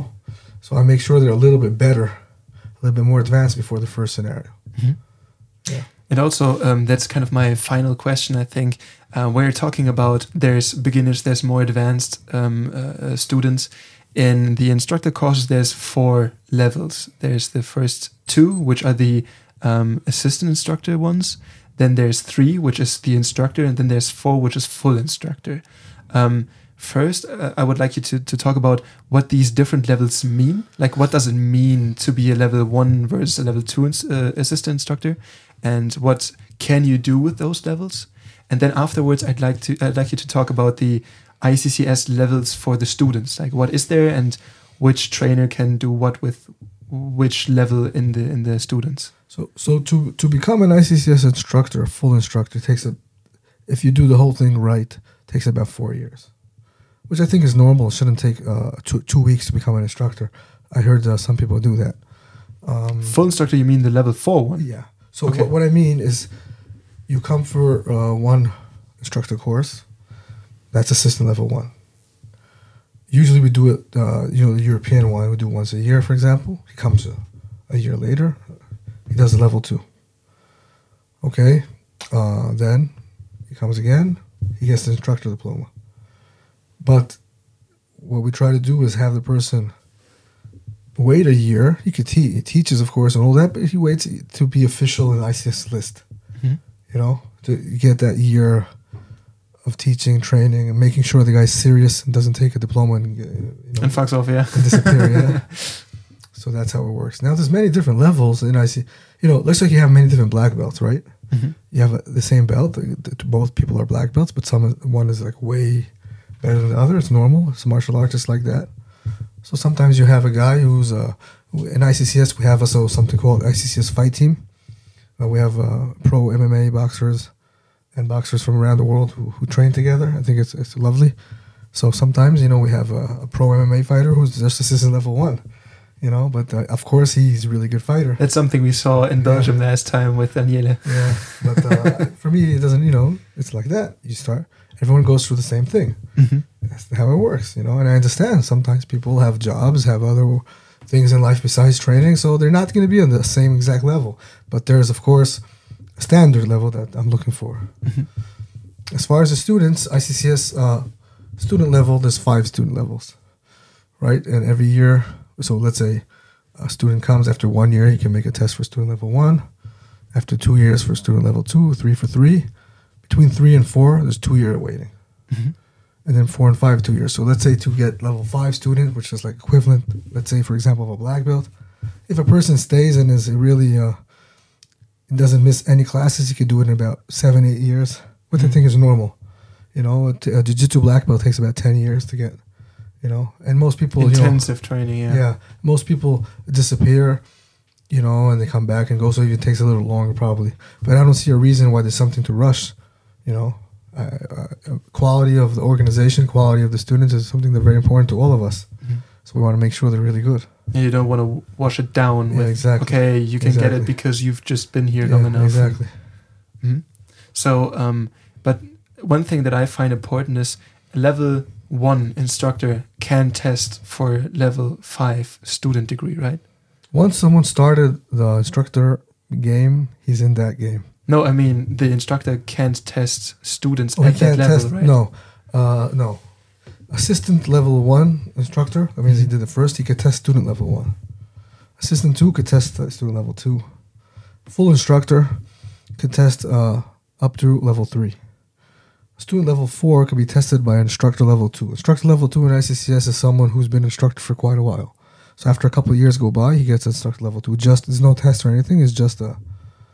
so I make sure they're a little bit better, a little bit more advanced before the first scenario. Yeah, And also, um, that's kind of my final question. I think uh, we're talking about there's beginners, there's more advanced um, uh, uh, students. In the instructor courses, there's four levels. There's the first two, which are the um, assistant instructor ones. Then there's three, which is the instructor, and then there's four, which is full instructor. Um, first, uh, I would like you to, to talk about what these different levels mean. Like, what does it mean to be a level one versus a level two ins- uh, assistant instructor? and what can you do with those levels and then afterwards i'd like to i'd like you to talk about the iccs levels for the students like what is there and which trainer can do what with which level in the in the students So, so to to become an ICCS instructor, a full instructor, takes a, if you do the whole thing right, takes about four years, which I think is normal. It shouldn't take uh, two two weeks to become an instructor. I heard uh, some people do that. Um, full instructor you mean the level 4 one yeah. So Okay. what, what I mean is, you come for uh, one instructor course. That's assistant level one. Usually we do it, uh, you know, the European one we do once a year, for example. He comes a, a year later, he does the level two. Okay, uh, then he comes again, he gets the instructor diploma. But what we try to do is have the person wait a year. He could te- he teaches, of course, and all that, but he waits to be official in ICCS list. Mhm. You know, to get that year of teaching, training, and making sure the guy's serious and doesn't take a diploma and, you know, and fucks off yeah and disappear. yeah. So that's how it works. Now, there's many different levels and I see, You know, looks like you have many different black belts, right? Mhm. You have uh the same belt. uh, th- Both people are black belts, but some one is like way better than the other. It's normal. It's martial arts just like that. So sometimes you have a guy who's uh, in ICCS. We have also something called ICCS Fight Team. Uh, we have uh, pro MMA boxers and boxers from around the world who, who train together. I think it's it's lovely. So sometimes you know we have a, a pro MMA fighter who's just assistant level one, you know. But uh, of course he's a really good fighter. that's something we saw in belgium last time with daniele Yeah, but uh, for me it doesn't. You know, it's like that. You start. Everyone goes through the same thing. Mhm. That's how it works, you know. And I understand sometimes people have jobs, have other things in life besides training, so they're not going to be on the same exact level. But there's, of course, a standard level that I'm looking for. As far as the students, ICCS uh, student level, there's five student levels, right? And every year, so let's say a student comes after one year, he can make a test for student level one. After two years for student level two, three for three. Between three and four, there's two year waiting and then four and five two years. So let's say to get level five student, which is like equivalent, let's say for example of a black belt, if a person stays and is really uh, doesn't miss any classes, he could do it in about seven eight years, which I think is normal. You know, a, t- a jiu-jitsu black belt takes about ten years to get. You know, and most people, you know, intensive training yeah. yeah, most people disappear, you know, and they come back and go. So it takes a little longer, probably. But I don't see a reason why there's something to rush. You know, uh, uh, quality of the organization, quality of the students is something that's very important to all of us. Mhm. So we want to make sure they're really good. And you don't want to wash it down Yeah, with exactly. okay you can get it because you've just been here long Yeah, enough Exactly. Mhm. So, um, but one thing that I find important is level one instructor can test for level five student degree, right? Once someone started the instructor game, he's in that game. No, I mean the instructor can't test students Oh, at that level, test. right? No, uh, no. Assistant level one instructor. That means he did it first. He could test student level one. Assistant two could test student level two. Full instructor could test uh, up to level three. Student level four can be tested by instructor level two. Instructor level two in ICCS is someone who's been instructor for quite a while. So after a couple of years go by, he gets instructor level two. Just there's no test or anything. It's just a,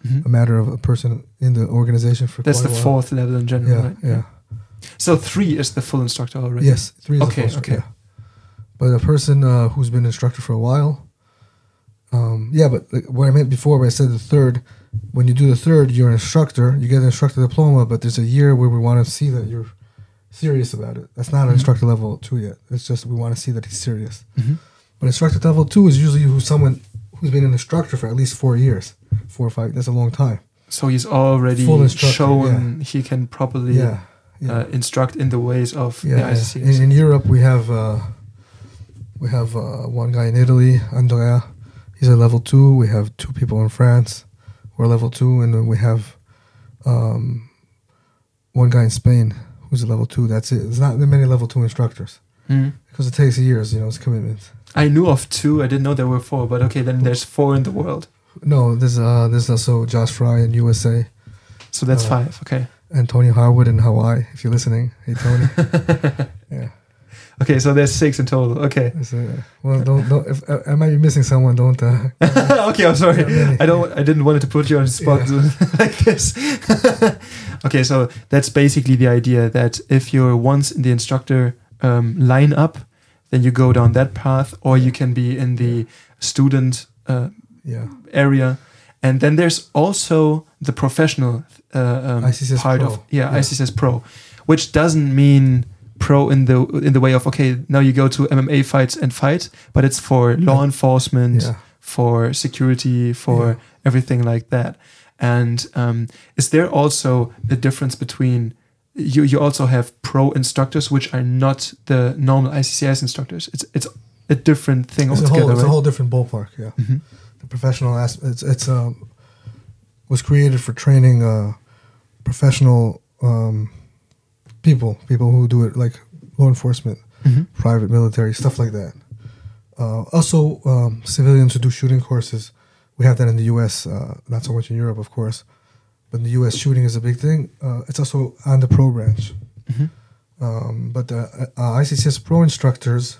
Mhm. a matter of a person in the organization for That's quite the while. fourth level in general, Yeah, right? yeah. So three is the full instructor already. Yes, three is the Okay, okay. yeah. But a person uh, who's been instructor for a while, um, yeah. But like, what I meant before, when I said the third, when you do the third, you're an instructor. You get an instructor diploma, but there's a year where we want to see that you're serious about it. That's not an Mhm. instructor level two yet. It's just we want to see that he's serious. Mhm. But instructor level two is usually who someone who's been an instructor for at least four years, four or five. That's a long time. So he's already shown he can properly Yeah. yeah. Uh, instruct in the ways of the Yeah, yeah. ICCS. In, in Europe, we have uh, we have uh, one guy in Italy, Andrea. He's a level two. We have two people in France who are level two, and then we have um, one guy in Spain who's a level two. That's it. There's not that many level two instructors Mm. because it takes years. You know, it's commitment. I knew of two. I didn't know there were four, but okay, then there's four in the world. No, there's uh, there's also Josh Fry in USA So that's Uh, five. Okay. and Tony Harwood in Hawaii. If you're listening, hey Tony. yeah. Okay, so there's six in total. Okay. Uh, well, don't don't. If I, I might be missing someone, don't. Uh, okay, I'm sorry. I don't. I didn't want to put you on the spot like this. okay, so that's basically the idea that if you're once in the instructor um, lineup, then you go down that path, or you can be in the student uh, yeah. area, and then there's also the professional uh, um, part Pro. of yeah, Yeah. ICCS Pro, which doesn't mean pro in the in the way of okay now you go to MMA fights and fight, but it's for law Yeah. enforcement, Yeah. for security, for Yeah. everything like that. And um, is there also a difference between you? You also have pro instructors, which are not the normal ICCS instructors. It's it's a different thing It's a altogether, whole, it's a whole different ballpark. Yeah, Mhm. the professional aspect. It's, it's um, was created for training uh, professional um, people, people who do it like law enforcement, Mhm. private military, stuff like that. Uh, also, um, civilians who do shooting courses. We have that in the U.S. Uh, not so much in Europe, of course, but in the U.S. shooting is a big thing. Uh, it's also on the pro branch. Mhm. Um, but the uh, ICCS pro instructors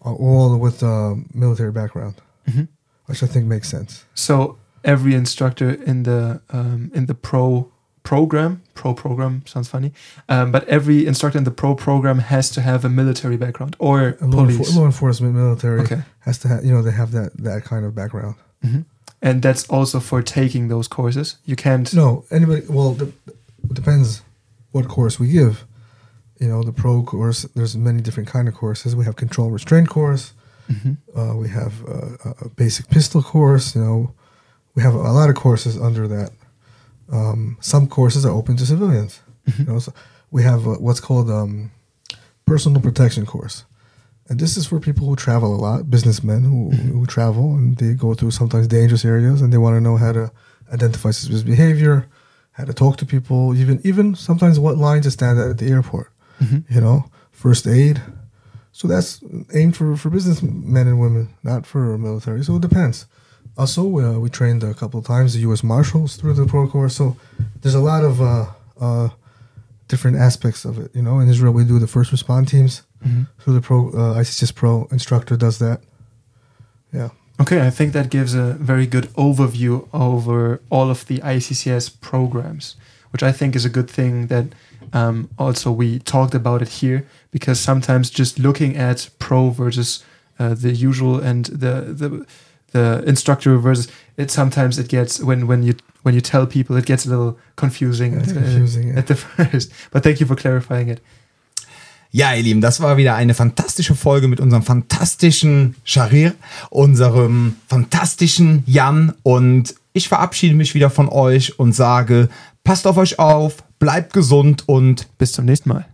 are all with uh, military background, Mhm. which I think makes sense. So every instructor in the um, in the pro program, pro program sounds funny, um, but every instructor in the pro program has to have a military background or Uh, Law, police. enfor- law enforcement, military Okay, has to have, you know, they have that that kind of background. Mhm. and that's also for taking those courses. You can't. No, anybody. Well, depends what course we give. You know, the pro course. There's many different kind of courses. We have control restraint course. Mhm. Uh, we have uh, a- a basic pistol course. You know, we have a lot of courses under that. Um, some courses are open to civilians. You know, so we have uh, what's called um, personal protection course, and this is for people who travel a lot, businessmen who, who travel and they go through sometimes dangerous areas and they want to know how to identify suspicious behavior, how to talk to people, even even sometimes what line to stand at at the airport. Mhm. You know, first aid. So that's aimed for for businessmen and women, not for military. So it depends. Also, uh, we trained a couple of times the U.S. Marshals through the pro course. So there's a lot of uh, uh, different aspects of it. You know, in Israel we do the first respond teams. Mhm. So the pro uh, ICCS pro instructor does that. Yeah. Okay, I think that gives a very good overview over all of the ICCS programs, which I think is a good thing that um, also we talked about it here because sometimes just looking at pro versus uh, the usual and the the the instructor versus it sometimes it gets when when you when you tell people it gets a little confusing, at, uh, confusing, yeah. at the first. But thank you for clarifying it. Ja, ihr Lieben, das war wieder eine fantastische Folge mit unserem fantastischen Sharir, unserem fantastischen Jan und ich verabschiede mich wieder von euch und sage, passt auf euch auf, bleibt gesund und Bis zum nächsten Mal.